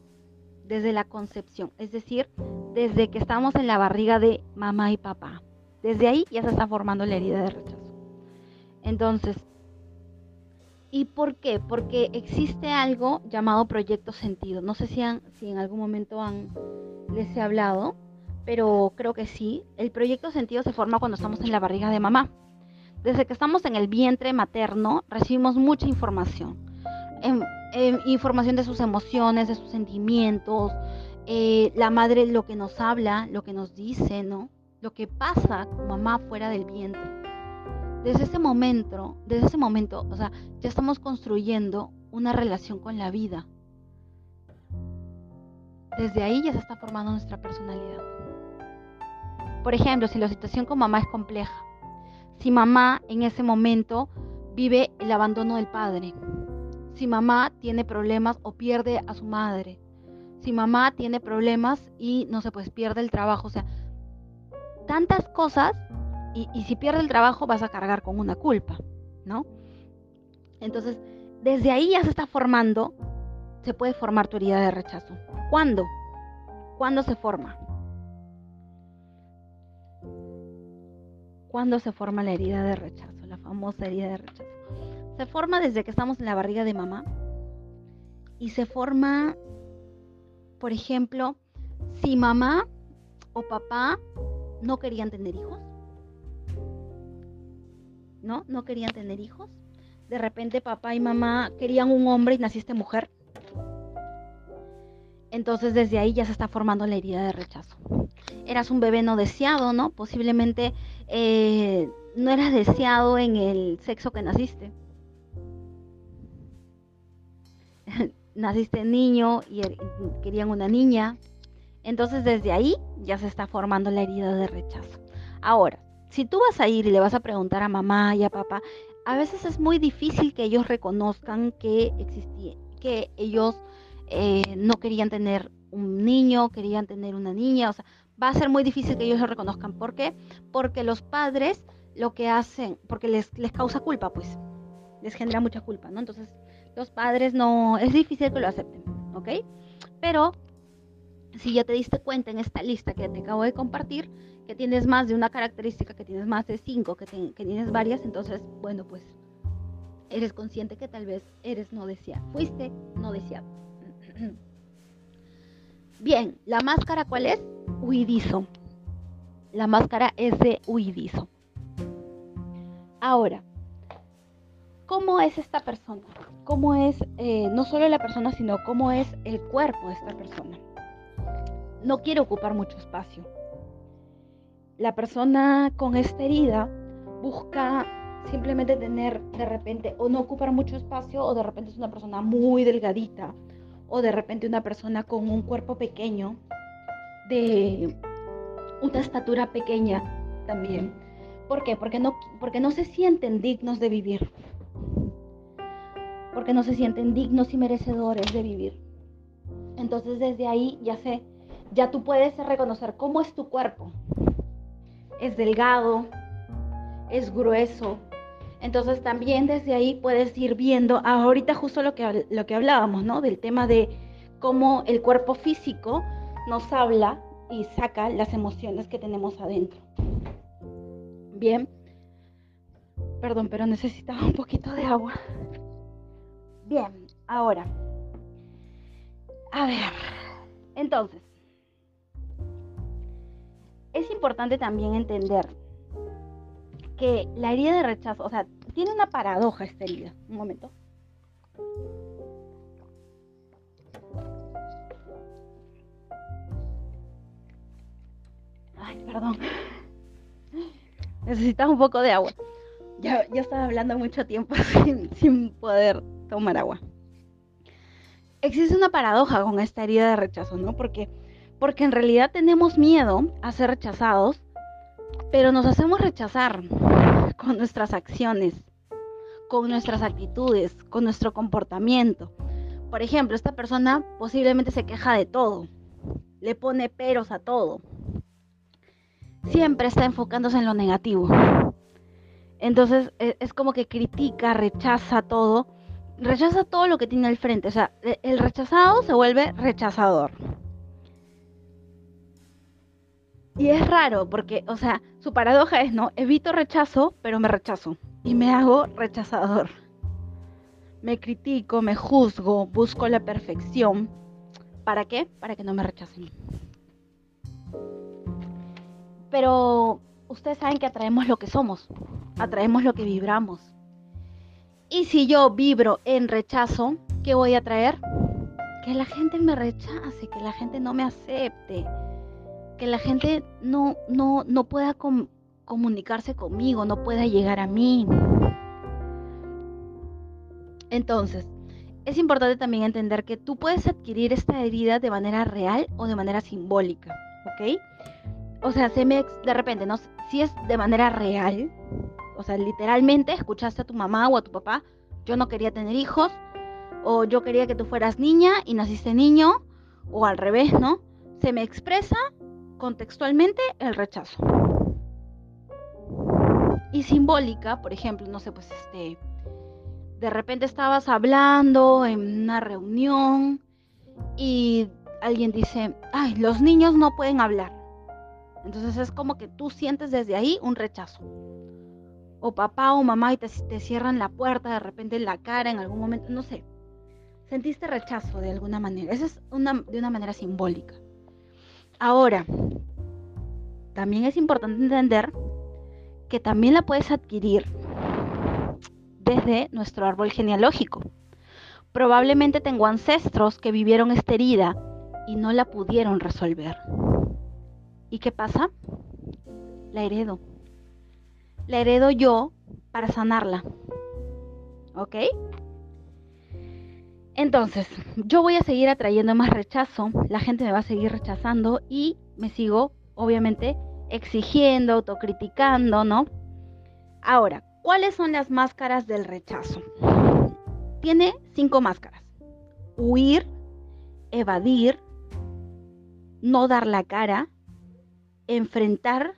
Desde la concepción, es decir, desde que estamos en la barriga de mamá y papá. Desde ahí ya se está formando la herida de rechazo. Entonces, ¿y por qué? Porque existe algo llamado proyecto sentido. No sé si, en algún momento han, les he hablado, pero creo que sí. El proyecto sentido se forma cuando estamos en la barriga de mamá. Desde que estamos en el vientre materno recibimos mucha información. Em, em, información de sus emociones, de sus sentimientos, eh, la madre lo que nos habla, lo que nos dice, ¿no? Lo que pasa con mamá fuera del vientre. Desde ese momento, desde ese momento, o sea, ya estamos construyendo una relación con la vida. Desde ahí ya se está formando nuestra personalidad. Por ejemplo, si la situación con mamá es compleja, si mamá en ese momento vive el abandono del padre, si mamá tiene problemas o pierde a su madre, si mamá tiene problemas y no se pues pierde el trabajo, o sea, tantas cosas y, y si pierde el trabajo vas a cargar con una culpa, ¿no? Entonces, desde ahí ya se está formando, se puede formar tu herida de rechazo. ¿Cuándo? ¿Cuándo se forma? ¿Cuándo se forma la herida de rechazo? La famosa herida de rechazo. Se forma desde que estamos en la barriga de mamá y se forma, por ejemplo, si mamá o papá no querían tener hijos. ¿No? No querían tener hijos. De repente papá y mamá querían un hombre y naciste mujer. Entonces desde ahí ya se está formando la herida de rechazo eras un bebé no deseado, ¿no? Posiblemente eh, no eras deseado en el sexo que naciste. [LAUGHS] naciste niño y er, querían una niña. Entonces desde ahí ya se está formando la herida de rechazo. Ahora, si tú vas a ir y le vas a preguntar a mamá y a papá, a veces es muy difícil que ellos reconozcan que existía, que ellos eh, no querían tener un niño, querían tener una niña, o sea, va a ser muy difícil que ellos lo reconozcan. ¿Por qué? Porque los padres lo que hacen, porque les, les causa culpa, pues, les genera mucha culpa, ¿no? Entonces, los padres no, es difícil que lo acepten, ¿ok? Pero, si ya te diste cuenta en esta lista que te acabo de compartir, que tienes más de una característica, que tienes más de cinco, que, que tienes varias, entonces, bueno, pues, eres consciente que tal vez eres no deseado, fuiste no deseado. [CLEARS THROAT] Bien, la máscara cuál es? Huidizo. La máscara es de huidizo. Ahora, ¿cómo es esta persona? ¿Cómo es eh, no solo la persona, sino cómo es el cuerpo de esta persona? No quiere ocupar mucho espacio. La persona con esta herida busca simplemente tener de repente o no ocupar mucho espacio o de repente es una persona muy delgadita o de repente una persona con un cuerpo pequeño, de una estatura pequeña también. ¿Por qué? Porque no, porque no se sienten dignos de vivir. Porque no se sienten dignos y merecedores de vivir. Entonces desde ahí ya sé, ya tú puedes reconocer cómo es tu cuerpo. Es delgado, es grueso, entonces también desde ahí puedes ir viendo, ahorita justo lo que, lo que hablábamos, ¿no? Del tema de cómo el cuerpo físico nos habla y saca las emociones que tenemos adentro. Bien. Perdón, pero necesitaba un poquito de agua. Bien, ahora. A ver. Entonces. Es importante también entender que la herida de rechazo, o sea, tiene una paradoja esta herida. Un momento. Ay, perdón. Necesitas un poco de agua. Ya, ya estaba hablando mucho tiempo [LAUGHS] sin, sin poder tomar agua. Existe una paradoja con esta herida de rechazo, ¿no? Porque, porque en realidad tenemos miedo a ser rechazados pero nos hacemos rechazar con nuestras acciones, con nuestras actitudes, con nuestro comportamiento. Por ejemplo, esta persona posiblemente se queja de todo, le pone peros a todo. Siempre está enfocándose en lo negativo. Entonces e, es como que critica, rechaza todo, rechaza todo lo que tiene al frente. O sea, e, el rechazado se vuelve rechazador. Y es raro porque, o sea, su paradoja es, ¿no? Evito rechazo, pero me rechazo. Y me hago rechazador. Me critico, me juzgo, busco la perfección. ¿Para qué? Para que no me rechacen. Pero ustedes saben que atraemos lo que somos. Atraemos lo que vibramos. Y si yo vibro en rechazo, ¿qué voy a traer? Que la gente me rechace, que la gente no me acepte que la gente no, no, no pueda comunicarse conmigo, no pueda llegar a mí. Entonces, es importante también entender que tú puedes adquirir esta herida de manera real o de manera simbólica, ¿ok? O sea, se me, de repente, ¿no? si es de manera real, o sea, literalmente escuchaste a tu mamá o a tu papá, yo no quería tener hijos, o yo quería que tú fueras niña y naciste niño, o al revés, ¿no? Se me expresa contextualmente el rechazo. Y simbólica, por ejemplo, no sé, pues este, de repente estabas hablando en una reunión y alguien dice, ay, los niños no pueden hablar. Entonces es como que tú sientes desde ahí un rechazo. O papá o mamá y te, te cierran la puerta de repente en la cara en algún momento, no sé. Sentiste rechazo de alguna manera. Esa es una, de una manera simbólica. Ahora, también es importante entender que también la puedes adquirir desde nuestro árbol genealógico. Probablemente tengo ancestros que vivieron esta herida y no la pudieron resolver. ¿Y qué pasa? La heredo. La heredo yo para sanarla. ¿Ok? Entonces, yo voy a seguir atrayendo más rechazo, la gente me va a seguir rechazando y me sigo, obviamente, exigiendo, autocriticando, ¿no? Ahora, ¿cuáles son las máscaras del rechazo? Tiene cinco máscaras. Huir, evadir, no dar la cara, enfrentar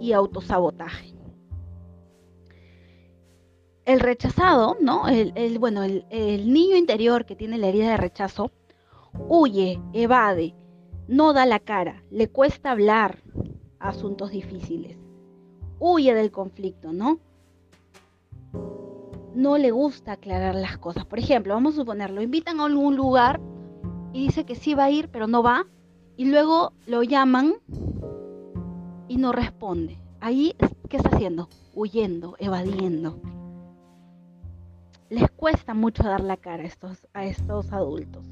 y autosabotaje. El rechazado, ¿no? El, bueno, el, el niño interior que tiene la herida de rechazo, huye, evade, no da la cara, le cuesta hablar asuntos difíciles, huye del conflicto, ¿no? No le gusta aclarar las cosas. Por ejemplo, vamos a suponer, lo invitan a algún lugar y dice que sí va a ir, pero no va, y luego lo llaman y no responde. Ahí, ¿qué está haciendo? Huyendo, evadiendo. Les cuesta mucho dar la cara a estos, a estos adultos.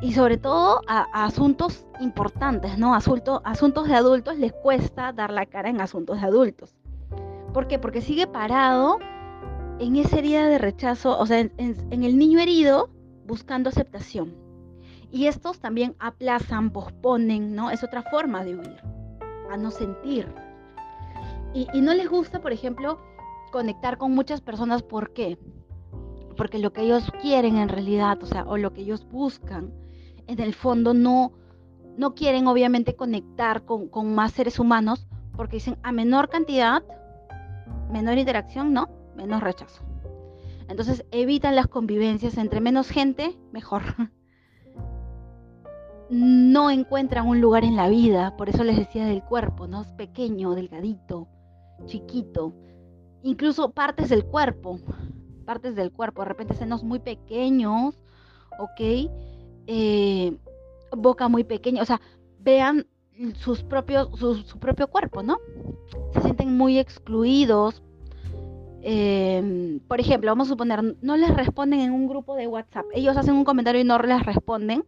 Y sobre todo a, asuntos importantes, ¿no? Asunto, asuntos de adultos les cuesta dar la cara en asuntos de adultos. ¿Por qué? Porque sigue parado en esa herida de rechazo, o sea, en el niño herido buscando aceptación. Y estos también aplazan, posponen, ¿no? Es otra forma de huir, a no sentir. Y, no les gusta, por ejemplo, conectar con muchas personas. ¿Por qué? Porque lo que ellos quieren en realidad, o sea, o lo que ellos buscan, en el fondo no, no quieren obviamente conectar con, con más seres humanos, porque dicen a menor cantidad, menor interacción, ¿no? Menos rechazo. Entonces evitan las convivencias entre menos gente, mejor. [LAUGHS] no encuentran un lugar en la vida, por eso les decía del cuerpo, ¿no? Es pequeño, delgadito, chiquito, incluso partes del cuerpo, partes del cuerpo, de repente senos muy pequeños, ¿ok? Eh, boca muy pequeña, o sea, vean sus propios, su, propio cuerpo, ¿no? Se sienten muy excluidos. Em, por ejemplo, vamos a suponer, no les responden en un grupo de WhatsApp. Ellos hacen un comentario y no les responden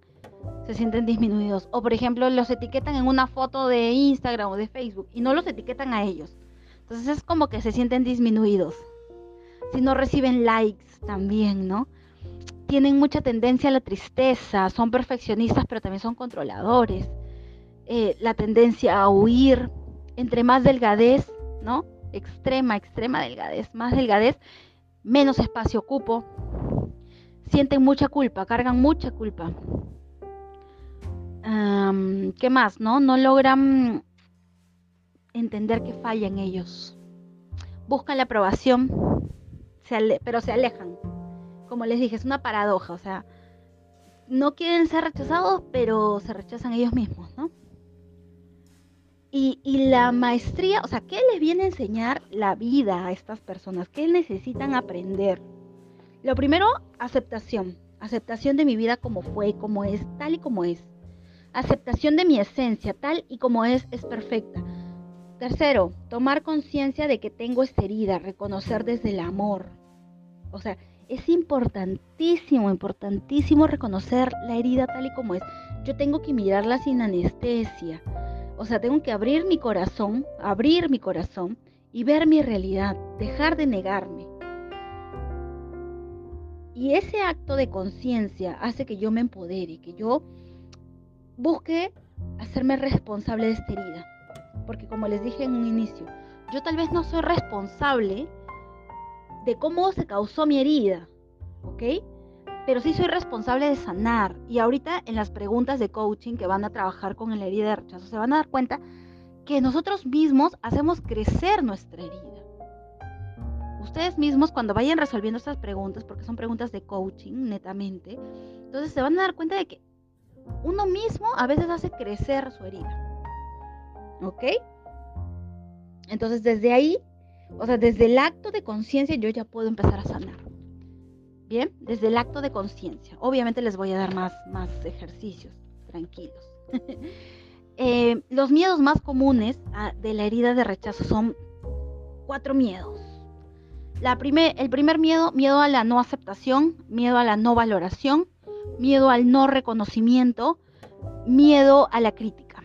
se sienten disminuidos. O por ejemplo, los etiquetan en una foto de Instagram o de Facebook y no los etiquetan a ellos. Entonces es como que se sienten disminuidos. Si no reciben likes también, ¿no? Tienen mucha tendencia a la tristeza, son perfeccionistas pero también son controladores. Eh, la tendencia a huir, entre más delgadez, ¿no? Extrema, extrema delgadez, más delgadez, menos espacio ocupo. Sienten mucha culpa, cargan mucha culpa. ¿Qué más? No, no logran entender que fallan ellos. Buscan la aprobación, pero se alejan. Como les dije, es una paradoja. O sea, no quieren ser rechazados, pero se rechazan ellos mismos, ¿no? Y, y, la maestría, o sea, ¿qué les viene a enseñar la vida a estas personas? ¿Qué necesitan aprender? Lo primero, aceptación. Aceptación de mi vida como fue, como es, tal y como es. Aceptación de mi esencia, tal y como es, es perfecta. Tercero, tomar conciencia de que tengo esta herida, reconocer desde el amor. O sea, es importantísimo, importantísimo reconocer la herida tal y como es. Yo tengo que mirarla sin anestesia. O sea, tengo que abrir mi corazón, abrir mi corazón y ver mi realidad, dejar de negarme. Y ese acto de conciencia hace que yo me empodere, que yo busque hacerme responsable de esta herida. Porque como les dije en un inicio, yo tal vez no soy responsable de cómo se causó mi herida, ¿ok? Pero sí soy responsable de sanar. Y ahorita en las preguntas de coaching que van a trabajar con la herida de rechazo, se van a dar cuenta que nosotros mismos hacemos crecer nuestra herida. Ustedes mismos cuando vayan resolviendo estas preguntas, porque son preguntas de coaching netamente, entonces se van a dar cuenta de que uno mismo a veces hace crecer su herida. ¿Ok? Entonces desde ahí, o sea, desde el acto de conciencia yo ya puedo empezar a sanar. Bien, desde el acto de conciencia. Obviamente les voy a dar más, más ejercicios, tranquilos. [LAUGHS] Eh, los miedos más comunes ah, de la herida de rechazo son cuatro miedos. La el primer miedo, miedo a la no aceptación, miedo a la no valoración, miedo al no reconocimiento, miedo a la crítica.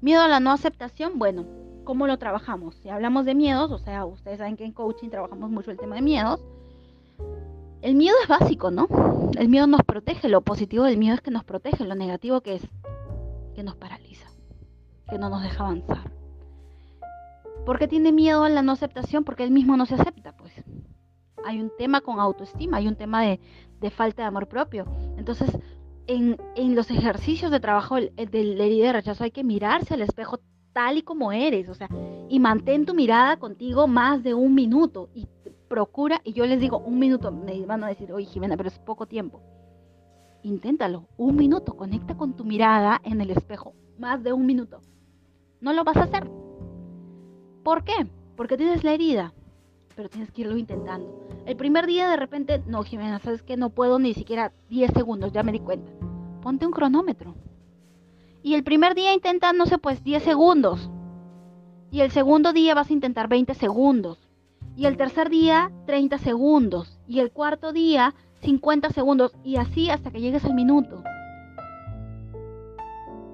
Miedo a la no aceptación, bueno, ¿cómo lo trabajamos? Si hablamos de miedos, o sea, ustedes saben que en coaching trabajamos mucho el tema de miedos. El miedo es básico, ¿no? El miedo nos protege, lo positivo del miedo es que nos protege, lo negativo que es que nos paraliza, que no nos deja avanzar. ¿Por qué tiene miedo a la no aceptación? Porque él mismo no se acepta, pues. Hay un tema con autoestima, hay un tema de, falta de amor propio. Entonces, en, los ejercicios de trabajo de la herida de rechazo hay que mirarse al espejo tal y como eres, o sea, y mantén tu mirada contigo más de un minuto y procura, y yo les digo, un minuto, me van a decir, oye Jimena, pero es poco tiempo. Inténtalo, un minuto, conecta con tu mirada en el espejo, más de un minuto. No lo vas a hacer. ¿Por qué? Porque tienes la herida, pero tienes que irlo intentando. El primer día de repente, no, Jimena, sabes que no puedo ni siquiera 10 segundos, ya me di cuenta. Ponte un cronómetro. Y el primer día intenta, no sé, pues 10 segundos. Y el segundo día vas a intentar 20 segundos. Y el tercer día, 30 segundos. Y el cuarto día, 50 segundos. Y así hasta que llegues al minuto.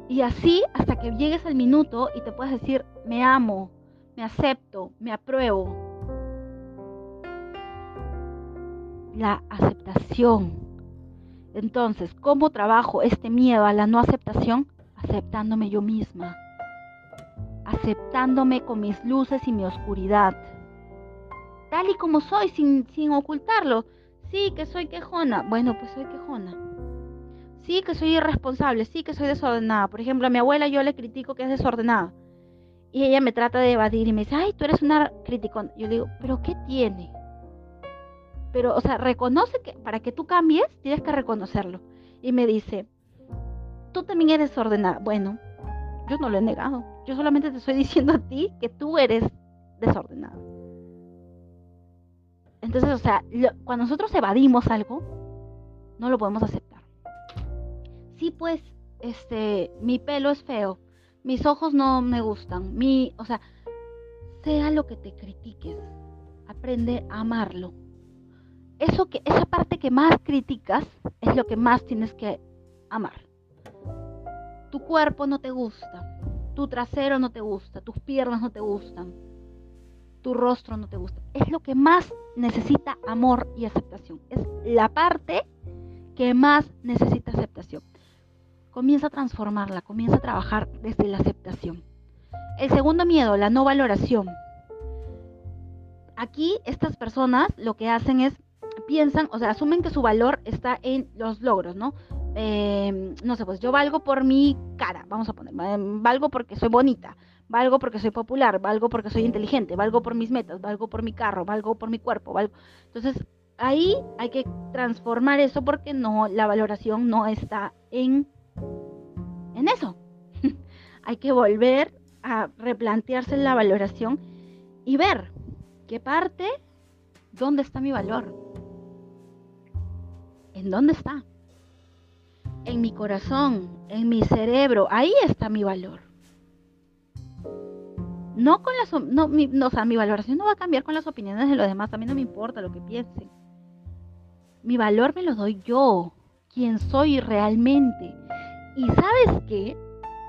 Y así hasta que llegues al minuto y te puedas decir, me amo, me acepto, me apruebo. La aceptación. Entonces, ¿cómo trabajo este miedo a la no aceptación? Aceptándome yo misma. Aceptándome con mis luces y mi oscuridad. Tal y como soy, sin, sin ocultarlo. Sí, que soy quejona. Bueno, pues soy quejona. Sí, que soy irresponsable. Sí, que soy desordenada. Por ejemplo, a mi abuela yo le critico que es desordenada y ella me trata de evadir y me dice, ay, tú eres una criticón. Yo le digo, pero ¿qué tiene? Pero, o sea, reconoce que para que tú cambies, tienes que reconocerlo. Y me dice, tú también eres desordenada. Bueno, yo no lo he negado. Yo solamente te estoy [LAUGHS] diciendo a ti que tú eres desordenada. Entonces, o sea, cuando nosotros evadimos algo, no lo podemos aceptar. Sí, pues, este, mi pelo es feo mis ojos no me gustan, mi, o sea, sea lo que te critiques, aprende a amarlo. Eso que, esa parte que más criticas es lo que más tienes que amar. Tu cuerpo no te gusta, tu trasero no te gusta, tus piernas no te gustan, tu rostro no te gusta. Es lo que más necesita amor y aceptación. Es la parte que más necesita aceptación comienza a transformarla, comienza a trabajar desde la aceptación. El segundo miedo, la no valoración. Aquí estas personas lo que hacen es, piensan, o sea, asumen que su valor está en los logros, ¿no? Em, no sé, pues yo valgo por mi cara, vamos a poner, valgo porque soy bonita, valgo porque soy popular, valgo porque soy inteligente, valgo por mis metas, valgo por mi carro, valgo por mi cuerpo, valgo. Entonces, ahí hay que transformar eso porque no, la valoración no está en en eso. [LAUGHS] Hay que volver a replantearse la valoración y ver qué parte, dónde está mi valor. ¿En dónde está? En mi corazón, en mi cerebro, ahí está mi valor. No con las no, mi, no, o sea, mi valoración no va a cambiar con las opiniones de los demás, a mí no me importa lo que piensen. Mi valor me lo doy yo, quien soy realmente. Y sabes qué?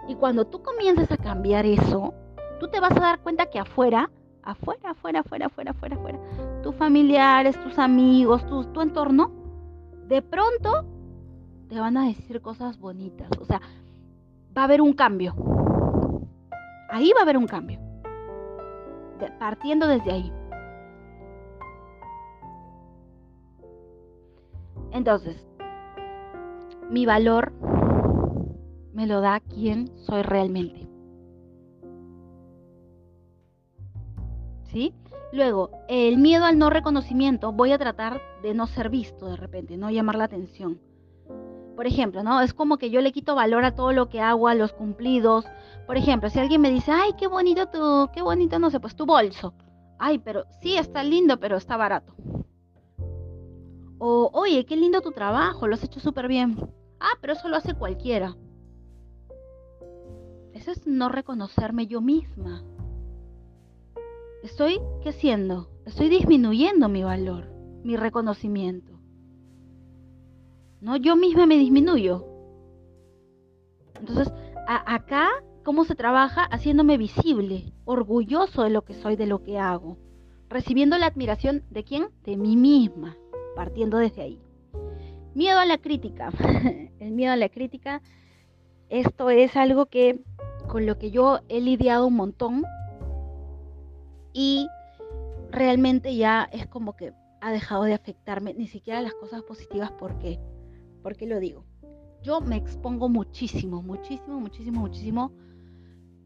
Y cuando tú comiences a cambiar eso, tú te vas a dar cuenta que afuera, afuera, afuera, afuera, afuera, afuera, afuera, tus familiares, tus amigos, tu, tu entorno, de pronto te van a decir cosas bonitas. O sea, va a haber un cambio. Ahí va a haber un cambio. partiendo desde ahí. Entonces, mi valor me lo da quien soy realmente. Luego, el miedo al no reconocimiento, voy a tratar de no ser visto de repente, no llamar la atención. Por ejemplo, ¿no? Es como que yo le quito valor a todo lo que hago, a los cumplidos. Por ejemplo, si alguien me dice, ay, qué bonito tu, qué bonito, no sé, pues tu bolso. Ay, pero sí, está lindo, pero está barato. O, oye, qué lindo tu trabajo, lo has hecho súper bien. Ah, pero eso lo hace cualquiera. Eso es no reconocerme yo misma. Estoy, ¿qué? Estoy disminuyendo mi valor, mi reconocimiento. ¿No? Yo misma me disminuyo. Entonces, acá, ¿cómo se trabaja? Haciéndome visible, orgulloso de lo que soy, de lo que hago. Recibiendo la admiración de quién? De mí misma. partiendo desde ahí. Miedo a la crítica. [LAUGHS] el miedo a la crítica, esto es algo que con lo que yo he lidiado un montón y realmente ya es como que ha dejado de afectarme ni siquiera las cosas positivas. ¿Por qué? ¿Por qué lo digo? Yo me expongo muchísimo, muchísimo, muchísimo, muchísimo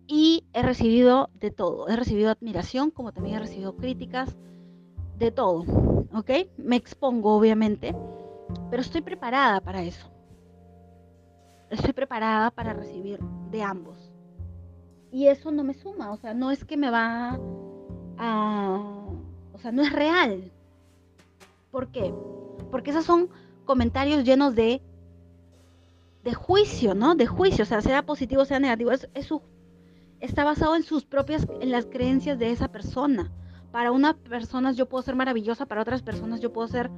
y he recibido de todo. He recibido admiración como también he recibido críticas, de todo, ¿ok? Me expongo obviamente, pero estoy preparada para eso. Estoy preparada para recibir de ambos. Y eso no me suma, o sea, no es que me va a... O sea, no es real. ¿Por qué? Porque esos son comentarios llenos de de juicio, ¿no? De juicio, o sea, sea positivo, sea negativo, es, está basado en sus propias, en las creencias de esa persona. Para unas personas yo puedo ser maravillosa, para otras personas yo puedo ser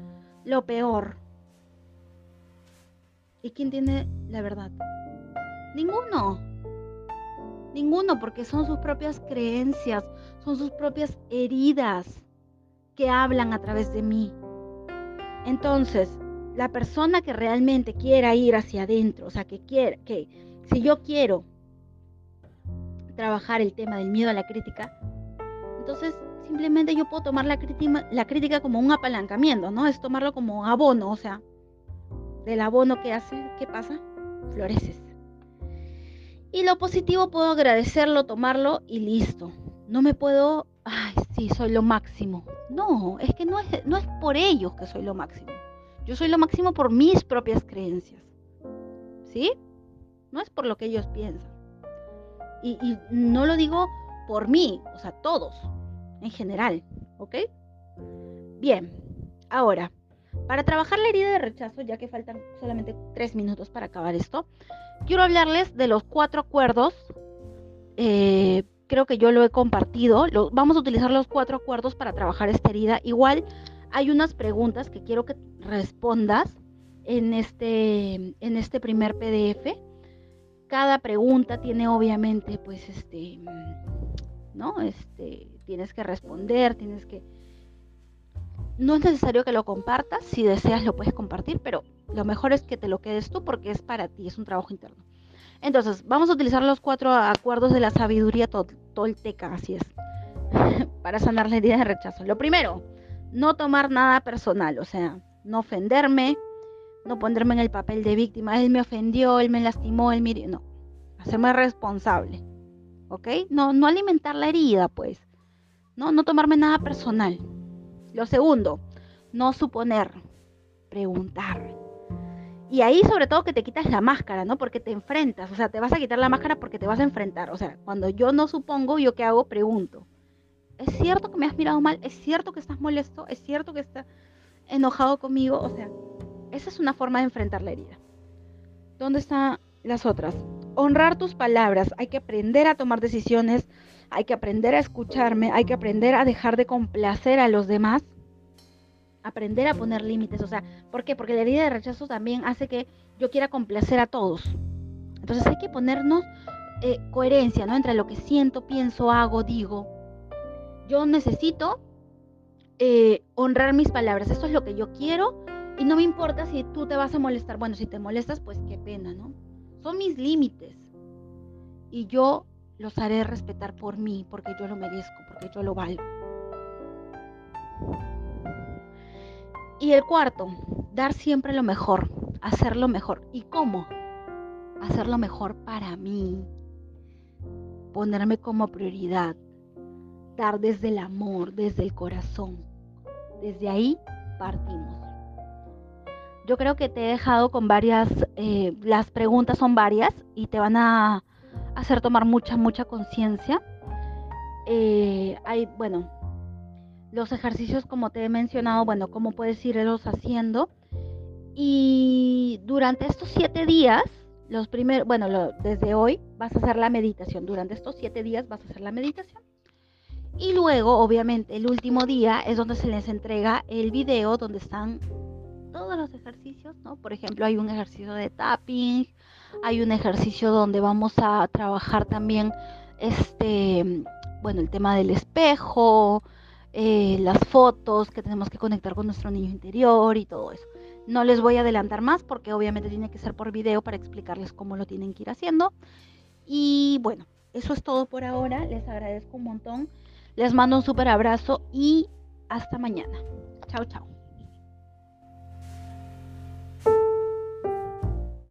lo peor. ¿Y quién tiene la verdad? Ninguno. Ninguno, porque son sus propias creencias, son sus propias heridas que hablan a través de mí. Entonces, la persona que realmente quiera ir hacia adentro, o sea, que quiera, que si yo quiero trabajar el tema del miedo a la crítica, entonces simplemente yo puedo tomar la crítica, como un apalancamiento, ¿no? Es tomarlo como abono, o sea, del abono que hace, ¿qué pasa? Floreces. Y lo positivo puedo agradecerlo, tomarlo y listo. No me puedo, ay, sí, soy lo máximo. No, es que no es, no es por ellos que soy lo máximo. Yo soy lo máximo por mis propias creencias. ¿Sí? No es por lo que ellos piensan. Y, no lo digo por mí, o sea, todos, en general. ¿Ok? Bien, ahora, para trabajar la herida de rechazo, ya que faltan solamente tres minutos para acabar esto, quiero hablarles de los cuatro acuerdos. Eh, creo que yo lo he compartido. vamos a utilizar los cuatro acuerdos para trabajar esta herida. Igual hay unas preguntas que quiero que respondas en este, en este primer PDF. Cada pregunta tiene obviamente, pues, este, ¿no? Este, tienes que responder, tienes que... No es necesario que lo compartas, si deseas lo puedes compartir, pero lo mejor es que te lo quedes tú porque es para ti, es un trabajo interno. Entonces, vamos a utilizar los cuatro acuerdos de la sabiduría tolteca, así es, [LAUGHS] para sanar la herida de rechazo. Lo primero, no tomar nada personal, o sea, no ofenderme, no ponerme en el papel de víctima, él me ofendió, él me lastimó, él me... No, hacerme responsable, ¿ok? No, no alimentar la herida, pues, no, no tomarme nada personal. Lo segundo, no suponer, preguntar. Y ahí sobre todo que te quitas la máscara, ¿no? Porque te enfrentas, o sea, te vas a quitar la máscara porque te vas a enfrentar. O sea, cuando yo no supongo, ¿yo qué hago? Pregunto. ¿Es cierto que me has mirado mal? ¿Es cierto que estás molesto? ¿Es cierto que estás enojado conmigo? O sea, esa es una forma de enfrentar la herida. ¿Dónde están las otras? Honrar tus palabras. Hay que aprender a tomar decisiones. Hay que aprender a escucharme. Hay que aprender a dejar de complacer a los demás. Aprender a poner límites. O sea, ¿por qué? Porque la herida de rechazo también hace que yo quiera complacer a todos. Entonces hay que ponernos eh, coherencia, ¿no? Entre lo que siento, pienso, hago, digo yo necesito eh, honrar mis palabras. Esto es lo que yo quiero y no me importa si tú te vas a molestar. Bueno, si te molestas, pues qué pena, ¿no? Son mis límites y yo los haré respetar por mí, porque yo lo merezco, porque yo lo valgo. Y el cuarto, dar siempre lo mejor, hacerlo mejor. ¿Y cómo? Hacerlo mejor para mí. Ponerme como prioridad desde el amor, desde el corazón. Desde ahí partimos. Yo creo que te he dejado con varias, eh, las preguntas son varias y te van a hacer tomar mucha, mucha conciencia. Eh, hay, bueno, los ejercicios como te he mencionado, bueno, cómo puedes irlos haciendo. Y durante estos siete días, los primeros, bueno, desde hoy vas a hacer la meditación. Durante estos siete días vas a hacer la meditación. Y luego, obviamente, el último día es donde se les entrega el video donde están todos los ejercicios, ¿no? Por ejemplo, hay un ejercicio de tapping, hay un ejercicio donde vamos a trabajar también este, bueno, el tema del espejo, eh, las fotos, que tenemos que conectar con nuestro niño interior y todo eso. No les voy a adelantar más porque obviamente tiene que ser por video para explicarles cómo lo tienen que ir haciendo. Y bueno, eso es todo por ahora. Les agradezco un montón. Les mando un súper abrazo y hasta mañana. Chao, chao.